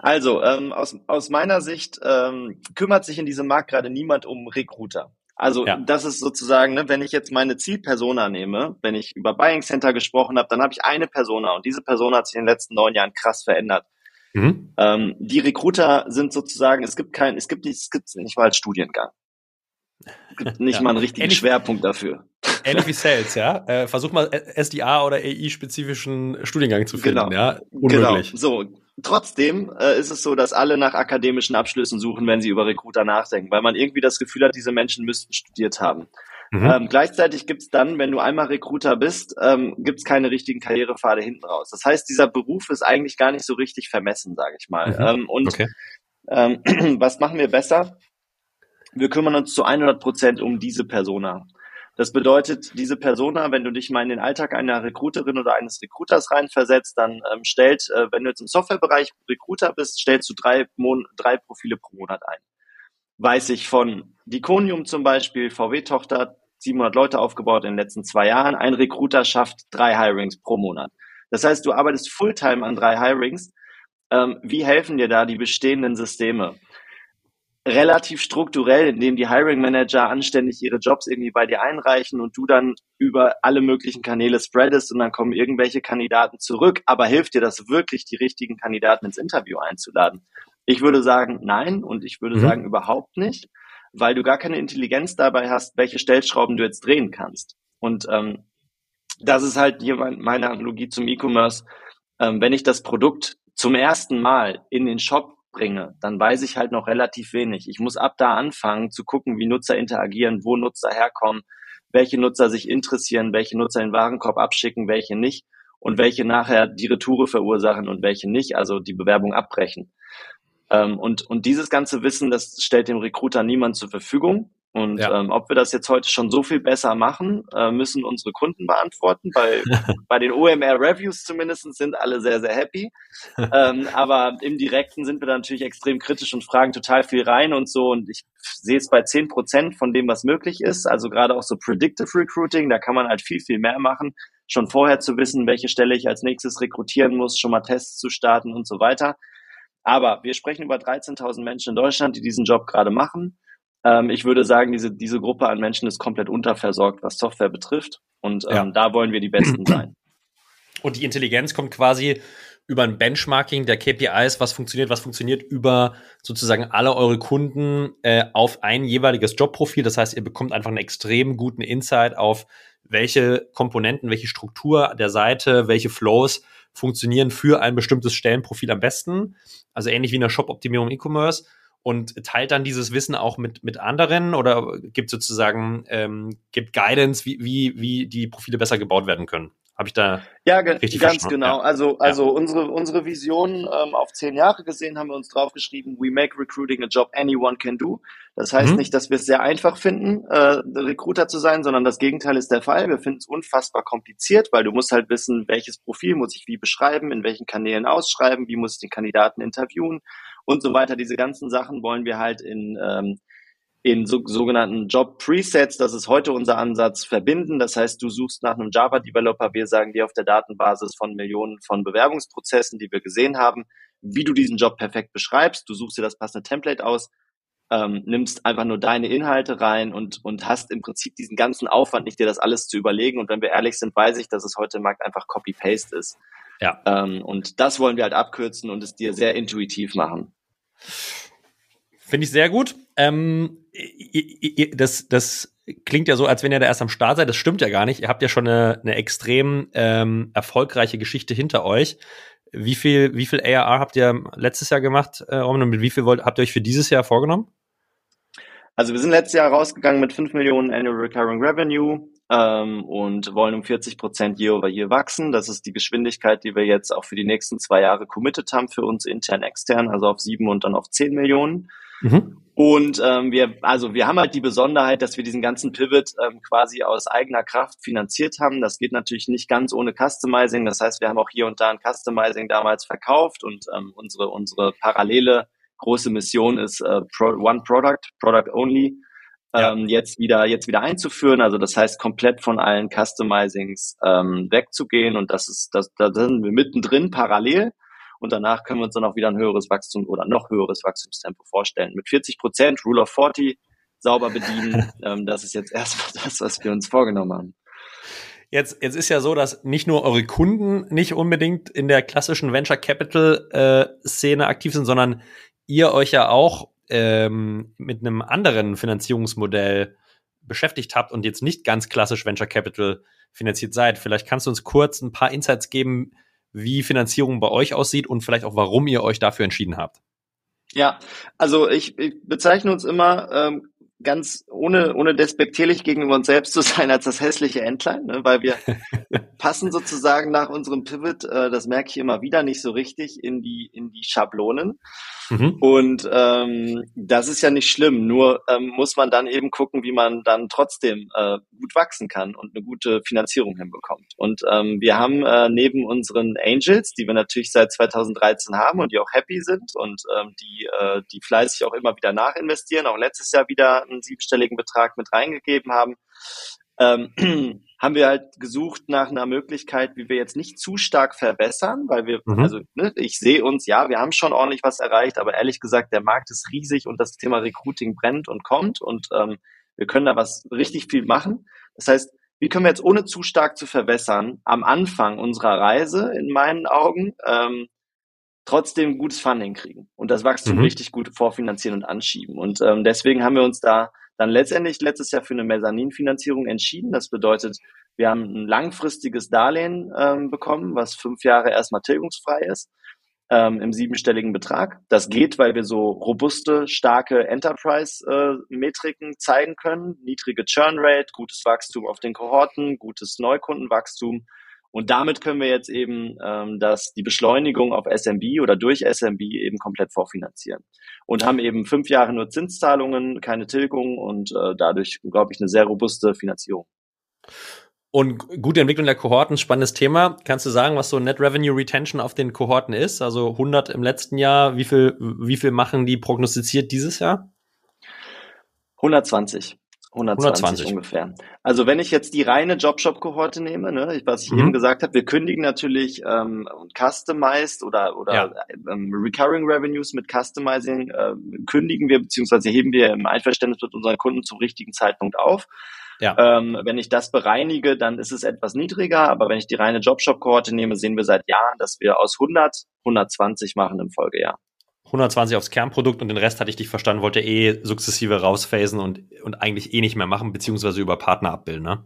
Also, ähm, aus, aus meiner Sicht ähm, kümmert sich in diesem Markt gerade niemand um Recruiter. Also Ja. das ist sozusagen, ne, wenn ich jetzt meine Zielpersona nehme, wenn ich über Buying Center gesprochen habe, dann habe ich eine Persona und diese Persona hat sich in den letzten neun Jahren krass verändert. Mhm. Ähm, die Recruiter sind sozusagen, es gibt kein, es gibt nicht, es gibt nicht mal als Studiengang. Es gibt nicht Ja. mal einen richtigen Ähnlich- Schwerpunkt dafür. Ähnlich wie Sales, ja. Äh, versuch mal SDA oder AI-spezifischen Studiengang zu finden, Genau. ja. Unmöglich. Genau. So. Trotzdem äh, ist es so, dass alle nach akademischen Abschlüssen suchen, wenn sie über Recruiter nachdenken, weil man irgendwie das Gefühl hat, diese Menschen müssten studiert haben. Mhm. Ähm, gleichzeitig gibt's dann, wenn du einmal Recruiter bist, ähm, gibt's keine richtigen Karrierepfade hinten raus. Das heißt, dieser Beruf ist eigentlich gar nicht so richtig vermessen, sage ich mal. Mhm. Ähm, und okay. ähm, was machen wir besser? Wir kümmern uns zu 100 Prozent um diese Persona. Das bedeutet, diese Persona, wenn du dich mal in den Alltag einer Recruiterin oder eines Recruiters reinversetzt, dann ähm, stellt, äh, wenn du jetzt im Softwarebereich Recruiter bist, stellst du drei, Mon drei Profile pro Monat ein. Weiß ich von Diconium zum Beispiel, VW-Tochter, 700 Leute aufgebaut in den letzten zwei Jahren. Ein Recruiter schafft drei Hirings pro Monat. Das heißt, du arbeitest Fulltime an drei Hirings. Ähm, wie helfen dir da die bestehenden Systeme? Relativ strukturell, indem die Hiring Manager anständig ihre Jobs irgendwie bei dir einreichen und du dann über alle möglichen Kanäle spreadest und dann kommen irgendwelche Kandidaten zurück. Aber hilft dir das wirklich, die richtigen Kandidaten ins Interview einzuladen? Ich würde sagen, nein und ich würde Mhm. sagen, überhaupt nicht, weil du gar keine Intelligenz dabei hast, welche Stellschrauben du jetzt drehen kannst. Und ähm, das ist halt hier mein- meine Analogie zum E-Commerce. Ähm, wenn ich das Produkt zum ersten Mal in den Shop bringe, dann weiß ich halt noch relativ wenig. Ich muss ab da anfangen zu gucken, wie Nutzer interagieren, wo Nutzer herkommen, welche Nutzer sich interessieren, welche Nutzer den Warenkorb abschicken, welche nicht und welche nachher die Retoure verursachen und welche nicht, also die Bewerbung abbrechen. Ähm, und, und dieses ganze Wissen, das stellt dem Recruiter niemand zur Verfügung. Und Ja. ähm, ob wir das jetzt heute schon so viel besser machen, äh, müssen unsere Kunden beantworten. Bei, bei den OMR-Reviews zumindest sind alle sehr, sehr happy. ähm, aber im Direkten sind wir da natürlich extrem kritisch und fragen total viel rein und so. Und ich sehe es bei 10 Prozent von dem, was möglich ist. Also gerade auch so Predictive Recruiting, da kann man halt viel, viel mehr machen. Schon vorher zu wissen, welche Stelle ich als nächstes rekrutieren muss, schon mal Tests zu starten und so weiter. Aber wir sprechen über 13.000 Menschen in Deutschland, die diesen Job gerade machen. Ähm, ich würde sagen, diese, diese Gruppe an Menschen ist komplett unterversorgt, was Software betrifft. Und ähm, Ja. da wollen wir die Besten sein. Und die Intelligenz kommt quasi über ein Benchmarking der KPIs, was funktioniert, was funktioniert über sozusagen alle eure Kunden äh, auf ein jeweiliges Jobprofil. Das heißt, ihr bekommt einfach einen extrem guten Insight auf welche Komponenten, welche Struktur der Seite, welche Flows funktionieren für ein bestimmtes Stellenprofil am besten. Also ähnlich wie in der Shop-Optimierung im E-Commerce. Und teilt dann dieses Wissen auch mit, mit anderen oder gibt sozusagen, ähm, gibt Guidance, wie, wie, wie die Profile besser gebaut werden können? Habe ich da ja, richtig ganz genau. Ja. Also, also ja. unsere, unsere Vision ähm, auf zehn Jahre gesehen haben wir uns draufgeschrieben, we make recruiting a job anyone can do. Das heißt mhm. nicht, dass wir es sehr einfach finden, äh, Recruiter zu sein, sondern das Gegenteil ist der Fall. Wir finden es unfassbar kompliziert, weil du musst halt wissen, welches Profil muss ich wie beschreiben, in welchen Kanälen ausschreiben, wie muss ich den Kandidaten interviewen und so weiter. Diese ganzen Sachen wollen wir halt in ähm, in so, sogenannten Job Presets, das ist heute unser Ansatz, verbinden. Das heißt, du suchst nach einem Java Developer, wir sagen dir auf der Datenbasis von Millionen von Bewerbungsprozessen, die wir gesehen haben, wie du diesen Job perfekt beschreibst. Du suchst dir das passende Template aus, ähm, nimmst einfach nur deine Inhalte rein und, und hast im Prinzip diesen ganzen Aufwand nicht, dir das alles zu überlegen. Und wenn wir ehrlich sind, weiß ich, dass es heute im Markt einfach Copy-Paste ist. Ja. Ähm, und das wollen wir halt abkürzen und es dir sehr intuitiv machen. Finde ich sehr gut. Ähm, das, das klingt ja so, als wenn ihr da erst am Start seid. Das stimmt ja gar nicht. Ihr habt ja schon eine, eine extrem ähm, erfolgreiche Geschichte hinter euch. Wie viel, wie viel ARR habt ihr letztes Jahr gemacht, äh, und mit wie viel wollt, habt ihr euch für dieses Jahr vorgenommen? Also wir sind letztes Jahr rausgegangen mit 5 Millionen Annual Recurring Revenue ähm, und wollen um 40 Prozent year over year wachsen. Das ist die Geschwindigkeit, die wir jetzt auch für die nächsten zwei Jahre committed haben für uns intern, extern, also auf 7 und dann auf 10 Millionen. Mhm. Und ähm, wir, also wir haben halt die Besonderheit, dass wir diesen ganzen Pivot ähm, quasi aus eigener Kraft finanziert haben. Das geht natürlich nicht ganz ohne Customizing. Das heißt, wir haben auch hier und da ein Customizing damals verkauft und ähm, unsere unsere parallele große Mission ist äh, Pro One Product, Product Only, ja. ähm, jetzt wieder jetzt wieder einzuführen. Also das heißt, komplett von allen Customizings ähm, wegzugehen und das ist das da sind wir mittendrin parallel und danach können wir uns dann auch wieder ein höheres Wachstum oder noch höheres Wachstumstempo vorstellen. Mit 40 Prozent, Rule of 40, sauber bedienen, ähm, das ist jetzt erstmal das, was wir uns vorgenommen haben. Jetzt, jetzt ist ja so, dass nicht nur eure Kunden nicht unbedingt in der klassischen Venture Capital äh, Szene aktiv sind, sondern ihr euch ja auch ähm, mit einem anderen Finanzierungsmodell beschäftigt habt und jetzt nicht ganz klassisch Venture Capital finanziert seid. Vielleicht kannst du uns kurz ein paar Insights geben, wie Finanzierung bei euch aussieht und vielleicht auch, warum ihr euch dafür entschieden habt. Ja, also ich, ich bezeichne uns immer ähm, ganz ohne, ohne despektierlich gegenüber uns selbst zu sein als das hässliche Entlein, ne? weil wir passen sozusagen nach unserem Pivot, äh, das merke ich immer wieder, nicht so richtig in die, in die Schablonen. Mhm. Und ähm, das ist ja nicht schlimm, nur ähm, muss man dann eben gucken, wie man dann trotzdem äh, gut wachsen kann und eine gute Finanzierung hinbekommt. Und ähm, wir haben äh, neben unseren Angels, die wir natürlich seit 2013 haben und die auch happy sind und ähm, die, äh, die fleißig auch immer wieder nachinvestieren, auch letztes Jahr wieder einen siebenstelligen Betrag mit reingegeben haben, ähm, haben wir halt gesucht nach einer Möglichkeit, wie wir jetzt nicht zu stark verbessern, weil wir, mhm. also ne, ich sehe uns, ja, wir haben schon ordentlich was erreicht, aber ehrlich gesagt, der Markt ist riesig und das Thema Recruiting brennt und kommt und ähm, wir können da was richtig viel machen. Das heißt, wie können wir jetzt ohne zu stark zu verbessern am Anfang unserer Reise in meinen Augen ähm, trotzdem gutes Funding kriegen und das Wachstum mhm. richtig gut vorfinanzieren und anschieben. Und ähm, deswegen haben wir uns da dann letztendlich letztes Jahr für eine Mezzaninfinanzierung entschieden. Das bedeutet, wir haben ein langfristiges Darlehen ähm, bekommen, was fünf Jahre erstmal tilgungsfrei ist, ähm, im siebenstelligen Betrag. Das geht, weil wir so robuste, starke Enterprise-Metriken äh, zeigen können. Niedrige Churn Rate, gutes Wachstum auf den Kohorten, gutes Neukundenwachstum und damit können wir jetzt eben ähm, das, die Beschleunigung auf SMB oder durch SMB eben komplett vorfinanzieren. Und haben eben fünf Jahre nur Zinszahlungen, keine Tilgung und äh, dadurch, glaube ich, eine sehr robuste Finanzierung. Und gute Entwicklung der Kohorten, spannendes Thema. Kannst du sagen, was so Net Revenue Retention auf den Kohorten ist? Also 100 im letzten Jahr. Wie viel, wie viel machen die prognostiziert dieses Jahr? 120. 120, 120, ungefähr. Also wenn ich jetzt die reine Jobshop-Kohorte nehme, ne, was ich mhm. eben gesagt habe, wir kündigen natürlich ähm, Customized oder, oder ja. ähm, Recurring Revenues mit Customizing äh, kündigen wir beziehungsweise heben wir im Einverständnis mit unseren Kunden zum richtigen Zeitpunkt auf. Ja. Ähm, wenn ich das bereinige, dann ist es etwas niedriger, aber wenn ich die reine Jobshop-Kohorte nehme, sehen wir seit Jahren, dass wir aus 100 120 machen im Folgejahr. 120 aufs Kernprodukt und den Rest hatte ich dich verstanden, wollte eh sukzessive rausphasen und, und eigentlich eh nicht mehr machen, beziehungsweise über Partner abbilden, ne?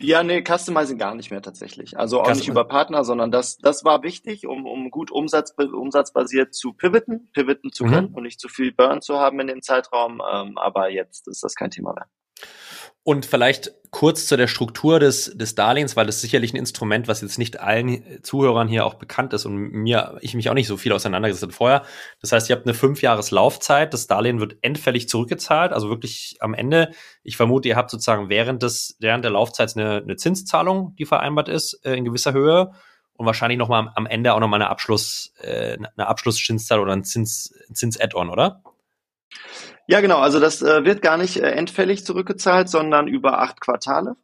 Ja, nee, Customizing gar nicht mehr tatsächlich. Also auch nicht über Partner, sondern das, das war wichtig, um, um gut Umsatz, umsatzbasiert zu pivoten, pivoten zu mhm. können mhm. und nicht zu viel Burn zu haben in dem Zeitraum. Ähm, aber jetzt ist das kein Thema mehr. Und vielleicht kurz zu der Struktur des, des Darlehens, weil das sicherlich ein Instrument, was jetzt nicht allen Zuhörern hier auch bekannt ist und mir, ich mich auch nicht so viel auseinandergesetzt habe vorher. Das heißt, ihr habt eine fünf Jahres Laufzeit, das Darlehen wird endfällig zurückgezahlt, also wirklich am Ende. Ich vermute, ihr habt sozusagen während des, während der Laufzeit eine, eine Zinszahlung, die vereinbart ist, äh, in gewisser Höhe und wahrscheinlich nochmal am Ende auch nochmal eine Abschluss, äh, eine Abschlusszinszahl oder ein Zins, Zins-Add-on, oder? Ja, genau. Also das äh, wird gar nicht äh, endfällig zurückgezahlt, sondern über acht Quartale.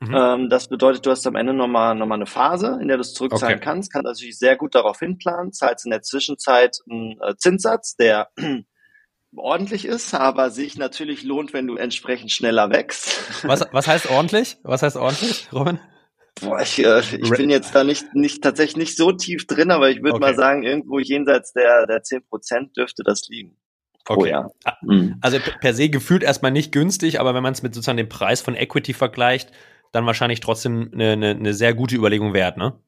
Mhm. Ähm, das bedeutet, du hast am Ende nochmal noch mal eine Phase, in der du es zurückzahlen okay. kannst, kannst natürlich sehr gut darauf hinplanen, zahlst in der Zwischenzeit einen äh, Zinssatz, der ordentlich ist, aber sich natürlich lohnt, wenn du entsprechend schneller wächst. Was, was heißt ordentlich? Was heißt ordentlich, Robin? Boah, ich, äh, ich bin jetzt da nicht, nicht tatsächlich nicht so tief drin, aber ich würde okay. mal sagen, irgendwo jenseits der, der zehn Prozent dürfte das liegen. Okay. Oh, ja. Mhm. Also per se gefühlt erstmal nicht günstig, aber wenn man es mit sozusagen dem Preis von Equity vergleicht, dann wahrscheinlich trotzdem eine, eine, eine sehr gute Überlegung wert, ne?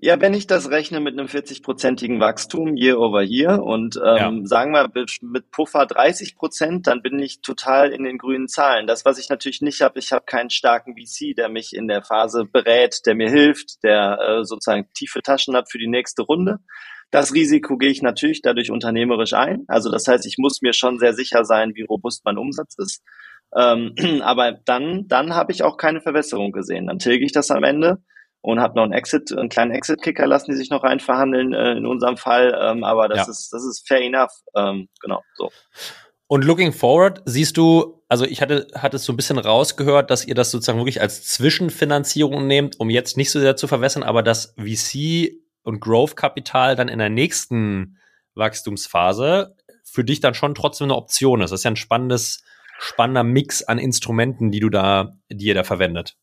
Ja, wenn ich das rechne mit einem 40-prozentigen Wachstum year over year und ähm, ja. sagen wir mit Puffer 30 Prozent, dann bin ich total in den grünen Zahlen. Das, was ich natürlich nicht habe, ich habe keinen starken VC, der mich in der Phase berät, der mir hilft, der äh, sozusagen tiefe Taschen hat für die nächste Runde. Das Risiko gehe ich natürlich dadurch unternehmerisch ein. Also das heißt, ich muss mir schon sehr sicher sein, wie robust mein Umsatz ist. Ähm, aber dann, dann habe ich auch keine Verwässerung gesehen. Dann tilge ich das am Ende und habe noch einen Exit, einen kleinen Exit-Kicker lassen, die sich noch reinverhandeln äh, in unserem Fall. Ähm, aber das ja. ist, das ist fair enough. Ähm, genau, so. Und looking forward, siehst du, also ich hatte, hatte es so ein bisschen rausgehört, dass ihr das sozusagen wirklich als Zwischenfinanzierung nehmt, um jetzt nicht so sehr zu verwässern, aber das VC und Growth-Kapital dann in der nächsten Wachstumsphase für dich dann schon trotzdem eine Option ist. Das ist ja ein spannendes, spannender Mix an Instrumenten, die du da, die ihr da verwendet.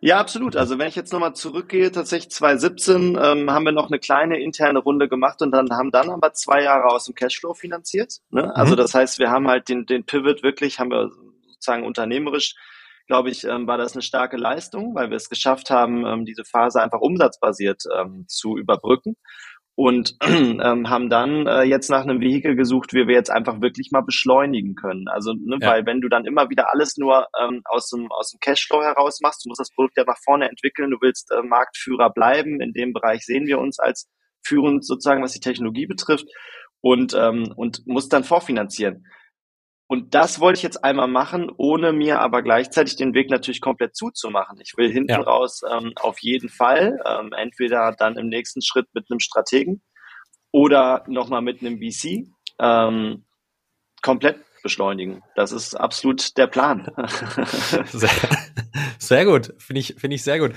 Ja, absolut. Also wenn ich jetzt nochmal zurückgehe, tatsächlich 2017 ähm, haben wir noch eine kleine interne Runde gemacht und dann haben dann aber zwei Jahre aus dem Cashflow finanziert. Ne? Also mhm. das heißt, wir haben halt den, den Pivot wirklich, haben wir sozusagen unternehmerisch glaube ich, ähm, war das eine starke Leistung, weil wir es geschafft haben, ähm, diese Phase einfach umsatzbasiert ähm, zu überbrücken und ähm, haben dann äh, jetzt nach einem Vehikel gesucht, wie wir jetzt einfach wirklich mal beschleunigen können. Also, ne, ja. weil wenn du dann immer wieder alles nur ähm, aus dem aus dem Cashflow heraus machst, du musst das Produkt ja nach vorne entwickeln, du willst äh, Marktführer bleiben. In dem Bereich sehen wir uns als führend sozusagen, was die Technologie betrifft und ähm, und musst dann vorfinanzieren. Und das wollte ich jetzt einmal machen, ohne mir aber gleichzeitig den Weg natürlich komplett zuzumachen. Ich will hinten ja. raus ähm, auf jeden Fall ähm, entweder dann im nächsten Schritt mit einem Strategen oder nochmal mit einem VC ähm, komplett beschleunigen. Das ist absolut der Plan. sehr, sehr gut, finde ich, finde ich sehr gut.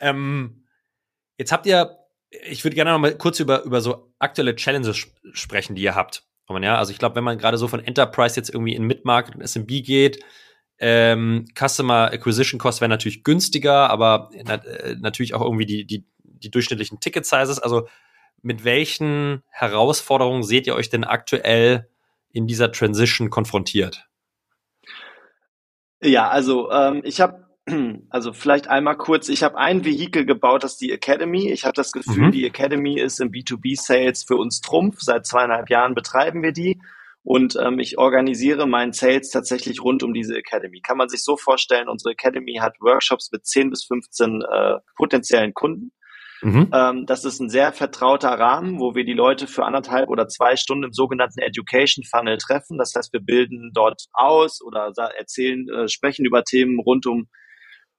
Ähm, jetzt habt ihr, ich würde gerne noch mal kurz über, über so aktuelle Challenges sprechen, die ihr habt. Ja, also ich glaube, wenn man gerade so von Enterprise jetzt irgendwie in Mid-Market und SMB geht, ähm, Customer Acquisition Cost wäre natürlich günstiger, aber äh, natürlich auch irgendwie die, die, die durchschnittlichen Ticket Sizes. Also mit welchen Herausforderungen seht ihr euch denn aktuell in dieser Transition konfrontiert? Ja, also ähm, ich habe also vielleicht einmal kurz, ich habe ein Vehikel gebaut, das ist die Academy. Ich habe das Gefühl, mhm. die Academy ist im B2B-Sales für uns Trumpf. Seit zweieinhalb Jahren betreiben wir die. Und ähm, ich organisiere meinen Sales tatsächlich rund um diese Academy. Kann man sich so vorstellen, unsere Academy hat Workshops mit 10 bis 15 äh, potenziellen Kunden. Mhm. Ähm, das ist ein sehr vertrauter Rahmen, wo wir die Leute für anderthalb oder zwei Stunden im sogenannten Education Funnel treffen. Das heißt, wir bilden dort aus oder erzählen, äh, sprechen über Themen rund um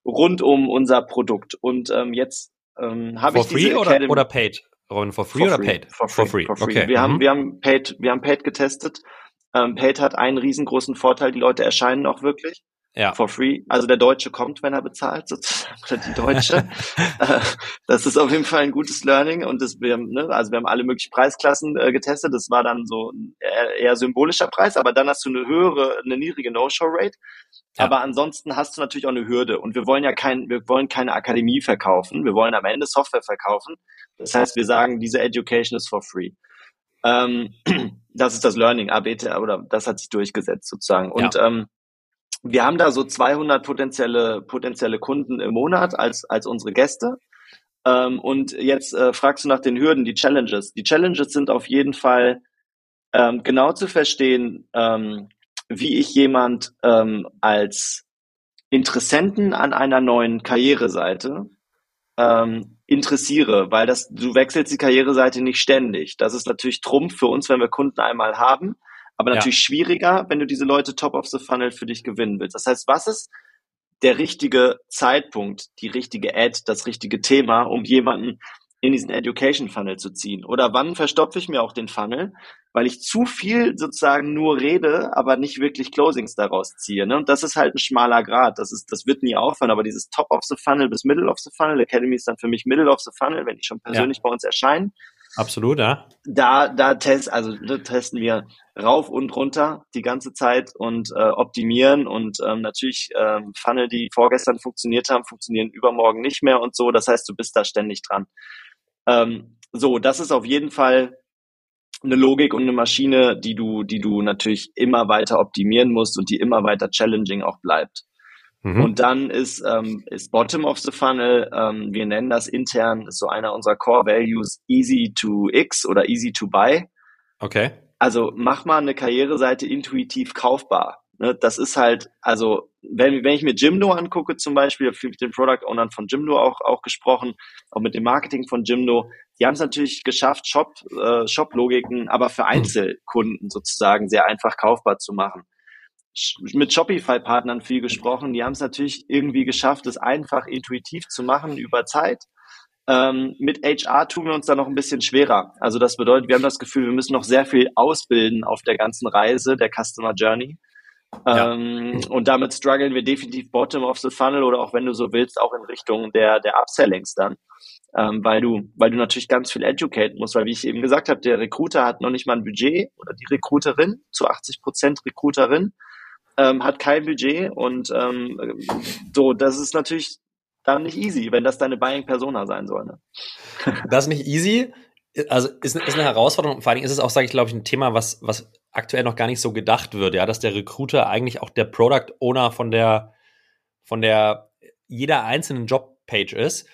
rund um unser Produkt. Und ähm, jetzt ähm, habe ich diese free oder, oder paid? Ron, for free for oder free. paid? For free. For free. For free. Okay. Wir, mhm. haben, wir, haben paid, wir haben paid getestet. Ähm, paid hat einen riesengroßen Vorteil, die Leute erscheinen auch wirklich ja. for free. Also der Deutsche kommt, wenn er bezahlt, sozusagen, oder die Deutsche. Äh, das ist auf jeden Fall ein gutes Learning und das, wir, haben, ne, also wir haben alle möglichen Preisklassen äh, getestet. Das war dann so ein eher, eher symbolischer Preis, aber dann hast du eine höhere, eine niedrige No-Show-Rate. Ja. Aber ansonsten hast du natürlich auch eine Hürde und wir wollen ja kein, wir wollen keine Akademie verkaufen. Wir wollen am Ende Software verkaufen. Das heißt, wir sagen, diese Education ist for free. Ähm, das ist das Learning, ABT, oder das hat sich durchgesetzt sozusagen. Und ja. ähm, wir haben da so 200 potenzielle, potenzielle Kunden im Monat als, als unsere Gäste. Ähm, und jetzt äh, fragst du nach den Hürden, die Challenges. Die Challenges sind auf jeden Fall ähm, genau zu verstehen, ähm, wie ich jemand ähm, als Interessenten an einer neuen Karriereseite ähm, interessiere, weil das, du wechselst die Karriereseite nicht ständig. Das ist natürlich Trumpf für uns, wenn wir Kunden einmal haben, aber natürlich ja. schwieriger, wenn du diese Leute top of the funnel für dich gewinnen willst. Das heißt, was ist der richtige Zeitpunkt, die richtige Ad, das richtige Thema, um jemanden in diesen Education Funnel zu ziehen? Oder wann verstopfe ich mir auch den Funnel, weil ich zu viel sozusagen nur rede, aber nicht wirklich Closings daraus ziehe. Ne? Und das ist halt ein schmaler Grad. Das ist, das wird nie aufhören, aber dieses Top of the Funnel bis Middle of the Funnel, Academy ist dann für mich Middle of the Funnel, wenn die schon persönlich ja. bei uns erscheinen. Absolut, ja. Da, da test, also da testen wir rauf und runter die ganze Zeit und äh, optimieren und ähm, natürlich ähm, Funnel, die vorgestern funktioniert haben, funktionieren übermorgen nicht mehr und so. Das heißt, du bist da ständig dran. Ähm, so, das ist auf jeden Fall eine Logik und eine Maschine, die du, die du natürlich immer weiter optimieren musst und die immer weiter challenging auch bleibt. Mhm. Und dann ist, ähm, ist Bottom of the Funnel, ähm, wir nennen das intern, ist so einer unserer Core Values, easy to X oder easy to buy. Okay. Also mach mal eine Karriereseite intuitiv kaufbar. Ne, das ist halt, also wenn, wenn ich mir Jimdo angucke zum Beispiel, habe ich mit den Product Ownern von Jimdo auch, auch gesprochen, auch mit dem Marketing von Jimdo, die haben es natürlich geschafft, Shop, äh, Shop-Logiken, aber für Einzelkunden sozusagen sehr einfach kaufbar zu machen. Mit Shopify-Partnern viel gesprochen, die haben es natürlich irgendwie geschafft, es einfach intuitiv zu machen über Zeit. Ähm, mit HR tun wir uns da noch ein bisschen schwerer. Also das bedeutet, wir haben das Gefühl, wir müssen noch sehr viel ausbilden auf der ganzen Reise der Customer Journey. Ja. Ähm, und damit strugglen wir definitiv bottom of the funnel oder auch wenn du so willst, auch in Richtung der, der Upsellings dann. Ähm, weil du, weil du natürlich ganz viel educaten musst, weil wie ich eben gesagt habe, der Recruiter hat noch nicht mal ein Budget oder die Recruiterin, zu 80 Prozent Recruiterin, ähm, hat kein Budget und ähm, so, das ist natürlich dann nicht easy, wenn das deine Buying Persona sein soll. Ne? Das ist nicht easy. Also ist, ist eine Herausforderung. Vor allen Dingen ist es auch, sage ich, glaube ich, ein Thema, was, was aktuell noch gar nicht so gedacht wird, ja, dass der Recruiter eigentlich auch der Product Owner von der, von der jeder einzelnen Jobpage ist.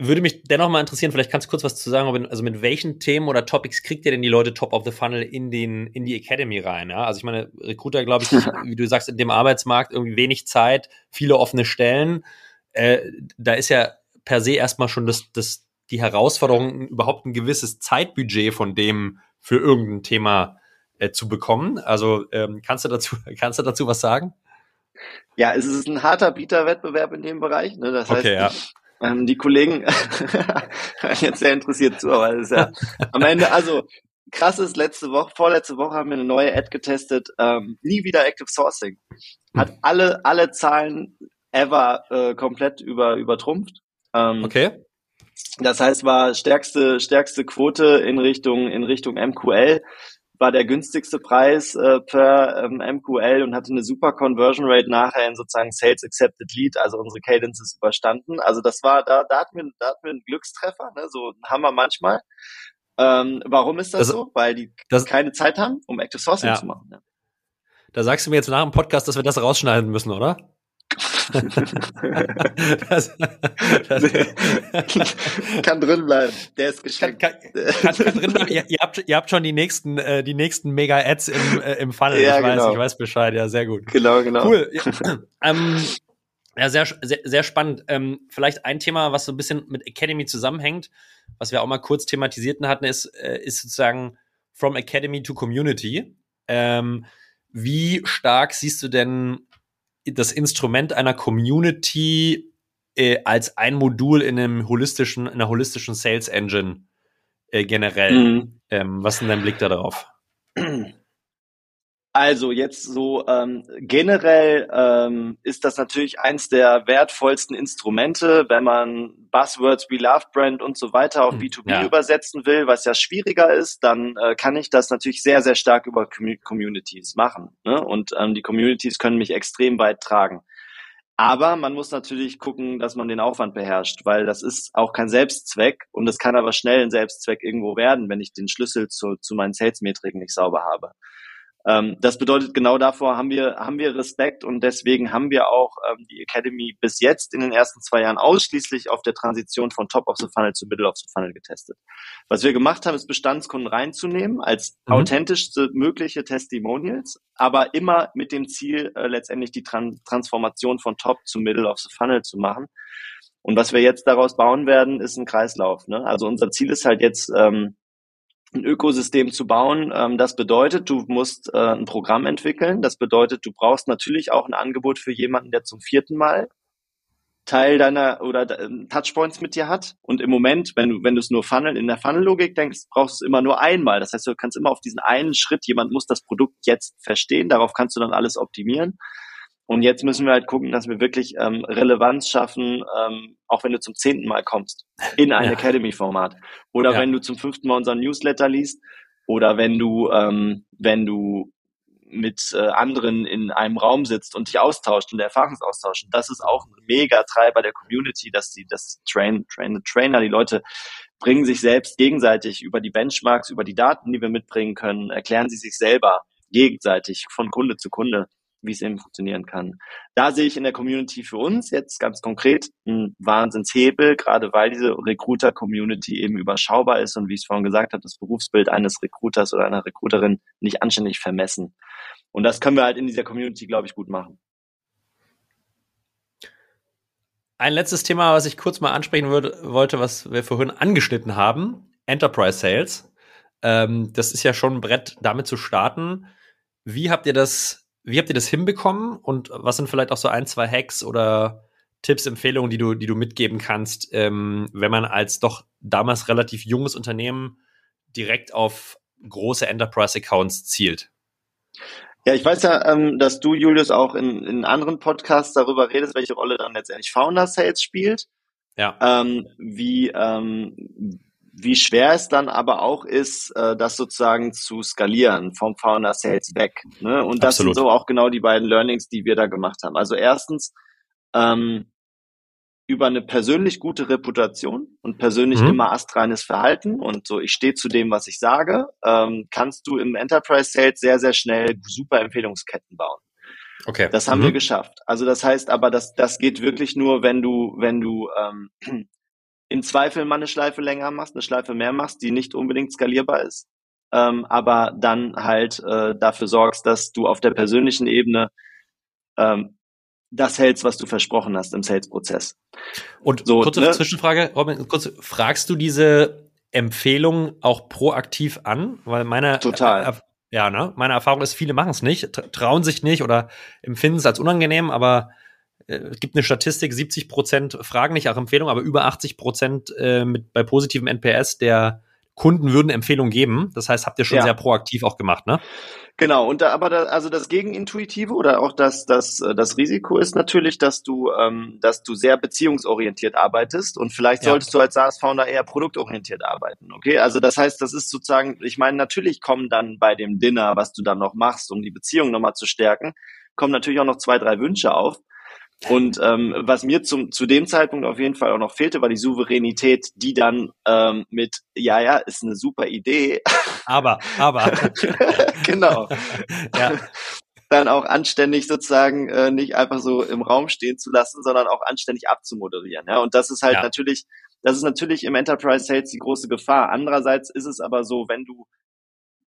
Würde mich dennoch mal interessieren, vielleicht kannst du kurz was zu sagen, also mit welchen Themen oder Topics kriegt ihr denn die Leute top of the funnel in den, in die Academy rein? Ja? Also ich meine, Recruiter, glaube ich, wie du sagst, in dem Arbeitsmarkt irgendwie wenig Zeit, viele offene Stellen. Äh, da ist ja per se erstmal schon das, das, die Herausforderung, überhaupt ein gewisses Zeitbudget von dem für irgendein Thema äh, zu bekommen. Also ähm, kannst du dazu, kannst du dazu was sagen? Ja, es ist ein harter Bieterwettbewerb in dem Bereich. Ne? Das heißt, okay, ja. Ähm, die Kollegen jetzt sehr interessiert zu, aber es ist ja am Ende, also krass ist, letzte Woche, vorletzte Woche haben wir eine neue Ad getestet, ähm, nie wieder Active Sourcing. Hat hm. alle, alle Zahlen ever äh, komplett über, übertrumpft. Ähm, okay. Das heißt, war stärkste, stärkste Quote in Richtung, in Richtung MQL war der günstigste Preis äh, per ähm, MQL und hatte eine super Conversion Rate nachher in sozusagen Sales Accepted Lead, also unsere Cadence ist überstanden. Also das war, da, da hatten wir, da hatten wir einen Glückstreffer, ne? so haben wir manchmal. Ähm, warum ist das, das so? Weil die das, keine Zeit haben, um Active Sourcing ja. zu machen. Ja. Da sagst du mir jetzt nach dem Podcast, dass wir das rausschneiden müssen, oder? das, das kann drin bleiben. Der ist geschenkt. Kann, kann, kann, drin bleiben. Ihr, ihr, habt, ihr habt schon die nächsten, äh, die nächsten Mega-Ads im, äh, im Funnel. Ja, ich weiß, genau. ich weiß Bescheid. Ja, sehr gut. Genau, genau. Cool. Ja, ähm, ja sehr, sehr, sehr spannend. Ähm, vielleicht ein Thema, was so ein bisschen mit Academy zusammenhängt, was wir auch mal kurz thematisierten hatten, ist, äh, ist sozusagen from Academy to Community. Ähm, wie stark siehst du denn das Instrument einer Community äh, als ein Modul in einem holistischen, in einer holistischen Sales Engine äh, generell. Mhm. Ähm, was ist denn dein Blick darauf? Also jetzt so ähm, generell ähm, ist das natürlich eins der wertvollsten Instrumente, wenn man Buzzwords wie Love Brand und so weiter auf B2B hm, ja. übersetzen will, was ja schwieriger ist, dann äh, kann ich das natürlich sehr, sehr stark über Com Communities machen. Ne? Und ähm, die Communities können mich extrem weit tragen. Aber man muss natürlich gucken, dass man den Aufwand beherrscht, weil das ist auch kein Selbstzweck und es kann aber schnell ein Selbstzweck irgendwo werden, wenn ich den Schlüssel zu, zu meinen Sales-Metriken nicht sauber habe. Ähm, das bedeutet, genau davor haben wir, haben wir Respekt und deswegen haben wir auch ähm, die Academy bis jetzt in den ersten zwei Jahren ausschließlich auf der Transition von Top of the Funnel zu Middle of the Funnel getestet. Was wir gemacht haben, ist Bestandskunden reinzunehmen als mhm. authentischste mögliche Testimonials, aber immer mit dem Ziel, äh, letztendlich die Tran Transformation von Top zu Middle of the Funnel zu machen. Und was wir jetzt daraus bauen werden, ist ein Kreislauf. Ne? Also unser Ziel ist halt jetzt, ähm, ein Ökosystem zu bauen. Ähm, das bedeutet, du musst äh, ein Programm entwickeln. Das bedeutet, du brauchst natürlich auch ein Angebot für jemanden, der zum vierten Mal Teil deiner oder äh, Touchpoints mit dir hat. Und im Moment, wenn du, wenn du es nur Funnel in der Funnel-Logik denkst, brauchst du es immer nur einmal. Das heißt, du kannst immer auf diesen einen Schritt, jemand muss das Produkt jetzt verstehen, darauf kannst du dann alles optimieren. Und jetzt müssen wir halt gucken, dass wir wirklich ähm, Relevanz schaffen, ähm, auch wenn du zum zehnten Mal kommst, in ein ja. Academy-Format. Oder ja. wenn du zum fünften Mal unseren Newsletter liest, oder wenn du, ähm, wenn du mit äh, anderen in einem Raum sitzt und dich austauscht und Erfahrungsaustausch. das ist auch ein mega Treiber der Community, dass die, das Train, Train, Trainer, die Leute bringen sich selbst gegenseitig über die Benchmarks, über die Daten, die wir mitbringen können, erklären sie sich selber gegenseitig von Kunde zu Kunde wie es eben funktionieren kann. Da sehe ich in der Community für uns jetzt ganz konkret einen Wahnsinnshebel, gerade weil diese Recruiter-Community eben überschaubar ist und wie ich es vorhin gesagt habe, das Berufsbild eines Recruiters oder einer Recruiterin nicht anständig vermessen. Und das können wir halt in dieser Community, glaube ich, gut machen. Ein letztes Thema, was ich kurz mal ansprechen würde, wollte, was wir vorhin angeschnitten haben, Enterprise Sales. Ähm, das ist ja schon ein Brett, damit zu starten. Wie habt ihr das wie habt ihr das hinbekommen und was sind vielleicht auch so ein, zwei Hacks oder Tipps, Empfehlungen, die du, die du mitgeben kannst, ähm, wenn man als doch damals relativ junges Unternehmen direkt auf große Enterprise-Accounts zielt? Ja, ich weiß ja, ähm, dass du, Julius, auch in, in anderen Podcasts darüber redest, welche Rolle dann letztendlich Founder Sales spielt. Ja. Ähm, wie, ähm, wie schwer es dann aber auch ist, äh, das sozusagen zu skalieren vom Founder Sales weg. Ne? Und das Absolut. sind so auch genau die beiden Learnings, die wir da gemacht haben. Also erstens ähm, über eine persönlich gute Reputation und persönlich mhm. immer astreines Verhalten und so, ich stehe zu dem, was ich sage, ähm, kannst du im Enterprise Sales sehr, sehr schnell super Empfehlungsketten bauen. Okay. Das haben mhm. wir geschafft. Also das heißt aber, das, das geht wirklich nur, wenn du, wenn du ähm, im Zweifel mal eine Schleife länger machst, eine Schleife mehr machst, die nicht unbedingt skalierbar ist, ähm, aber dann halt äh, dafür sorgst, dass du auf der persönlichen Ebene ähm, das hältst, was du versprochen hast im Sales-Prozess. Und so, kurze ne? Zwischenfrage, Robin, kurz, fragst du diese Empfehlung auch proaktiv an? Weil meine Total. Äh, ja, ne? Meine Erfahrung ist, viele machen es nicht, trauen sich nicht oder empfinden es als unangenehm, aber äh, es gibt eine Statistik, 70 Prozent fragen nicht nach Empfehlung, aber über 80 Prozent äh, mit bei positivem NPS der Kunden würden Empfehlungen geben. Das heißt, habt ihr schon ja. sehr proaktiv auch gemacht, ne? Genau, und da, aber da, also das Gegenintuitive oder auch das, das, äh, das Risiko ist natürlich, dass du, ähm, dass du sehr beziehungsorientiert arbeitest und vielleicht ja. solltest du als SaaS-Founder eher produktorientiert arbeiten. Okay, also das heißt, das ist sozusagen, ich meine, natürlich kommen dann bei dem Dinner, was du dann noch machst, um die Beziehung nochmal zu stärken, kommen natürlich auch noch zwei, drei Wünsche auf. Und ähm, was mir zum, zu dem Zeitpunkt auf jeden Fall auch noch fehlte, war die Souveränität, die dann ähm, mit, ja, ja, ist eine super Idee. Aber, aber. genau. ja. Dann auch anständig sozusagen äh, nicht einfach so im Raum stehen zu lassen, sondern auch anständig abzumoderieren. Ja, und das ist halt ja. natürlich, das ist natürlich im Enterprise Sales die große Gefahr. Andererseits ist es aber so, wenn du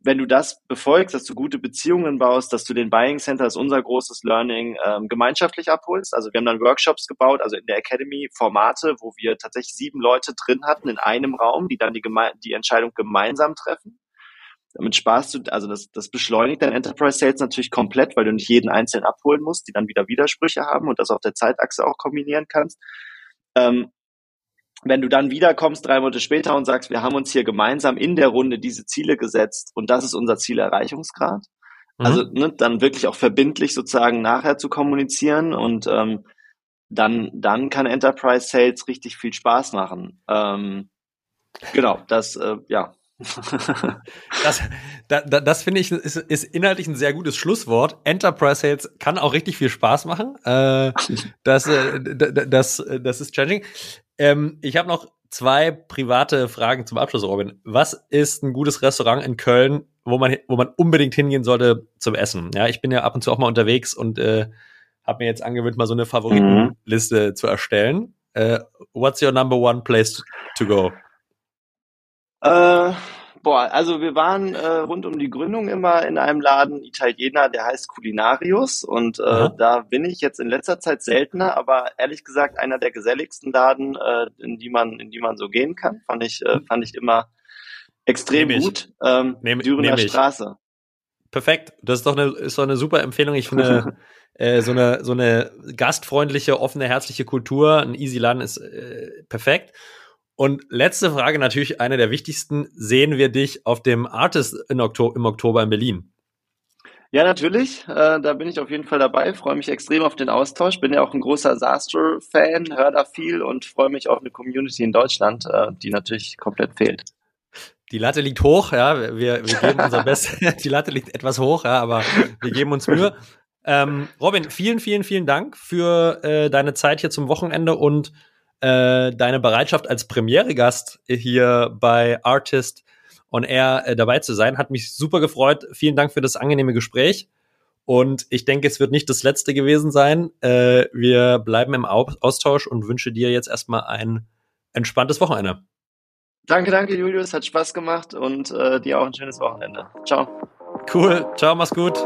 wenn du das befolgst, dass du gute Beziehungen baust, dass du den Buying Center, ist unser großes Learning, ähm, gemeinschaftlich abholst. Also wir haben dann Workshops gebaut, also in der Academy Formate, wo wir tatsächlich sieben Leute drin hatten in einem Raum, die dann die, Geme die Entscheidung gemeinsam treffen. Damit sparst du, also das, das beschleunigt dein Enterprise Sales natürlich komplett, weil du nicht jeden einzeln abholen musst, die dann wieder Widersprüche haben und das auf der Zeitachse auch kombinieren kannst. Ähm, wenn du dann wiederkommst drei Monate später und sagst, wir haben uns hier gemeinsam in der Runde diese Ziele gesetzt und das ist unser Zielerreichungsgrad, mhm. also ne, dann wirklich auch verbindlich sozusagen nachher zu kommunizieren und ähm, dann, dann kann Enterprise Sales richtig viel Spaß machen. Ähm, genau, das, äh, ja. das da, da, das finde ich ist, ist inhaltlich ein sehr gutes Schlusswort. Enterprise Sales kann auch richtig viel Spaß machen. Äh, das, äh, das, das ist challenging. Ähm, ich habe noch zwei private Fragen zum Abschluss, Robin. Was ist ein gutes Restaurant in Köln, wo man, wo man unbedingt hingehen sollte zum Essen? Ja, ich bin ja ab und zu auch mal unterwegs und äh, habe mir jetzt angewöhnt, mal so eine Favoritenliste mhm. zu erstellen. Äh, what's your number one place to go? Äh, Boah, also wir waren äh, rund um die Gründung immer in einem Laden Italiener, der heißt Culinarius und äh, da bin ich jetzt in letzter Zeit seltener, aber ehrlich gesagt einer der geselligsten Laden, äh, in die man in die man so gehen kann, fand ich äh, fand ich immer extrem nehm gut. Ähm, nehm, Dürener nehm Straße. Perfekt, das ist doch eine ist doch eine super Empfehlung. Ich finde äh, so eine so eine gastfreundliche, offene, herzliche Kultur, ein Easy Laden ist äh, perfekt. Und letzte Frage, natürlich eine der wichtigsten. Sehen wir dich auf dem Artist Oktober, im Oktober in Berlin? Ja, natürlich. Äh, da bin ich auf jeden Fall dabei. Freue mich extrem auf den Austausch. Bin ja auch ein großer Zastor-Fan, höre da viel und freue mich auf eine Community in Deutschland, äh, die natürlich komplett fehlt. Die Latte liegt hoch, ja. Wir, wir geben unser Bestes. Die Latte liegt etwas hoch, ja, aber wir geben uns Mühe. Ähm, Robin, vielen, vielen, vielen Dank für äh, deine Zeit hier zum Wochenende und äh, deine Bereitschaft als Premiere-Gast hier bei Artist on Air äh, dabei zu sein. Hat mich super gefreut. Vielen Dank für das angenehme Gespräch. Und ich denke, es wird nicht das letzte gewesen sein. Äh, wir bleiben im Austausch und wünsche dir jetzt erstmal ein entspanntes Wochenende. Danke, danke, Julius. Hat Spaß gemacht und äh, dir auch ein schönes Wochenende. Ciao. Cool. Ciao, mach's gut.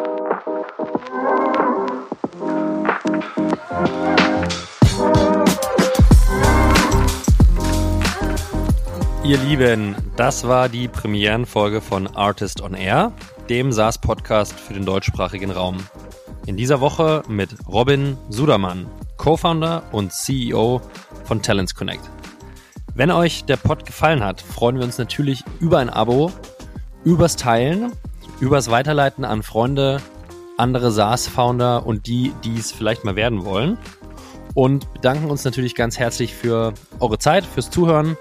Ihr Lieben, das war die Premierenfolge von Artist on Air, dem SaaS-Podcast für den deutschsprachigen Raum. In dieser Woche mit Robin Sudermann, Co-Founder und CEO von Talents Connect. Wenn euch der Pod gefallen hat, freuen wir uns natürlich über ein Abo, übers Teilen, übers Weiterleiten an Freunde, andere SaaS-Founder und die, die es vielleicht mal werden wollen. Und bedanken uns natürlich ganz herzlich für eure Zeit, fürs Zuhören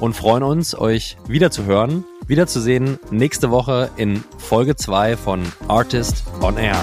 und freuen uns, euch wiederzuhören, wiederzusehen nächste Woche in Folge 2 von Artist on Air.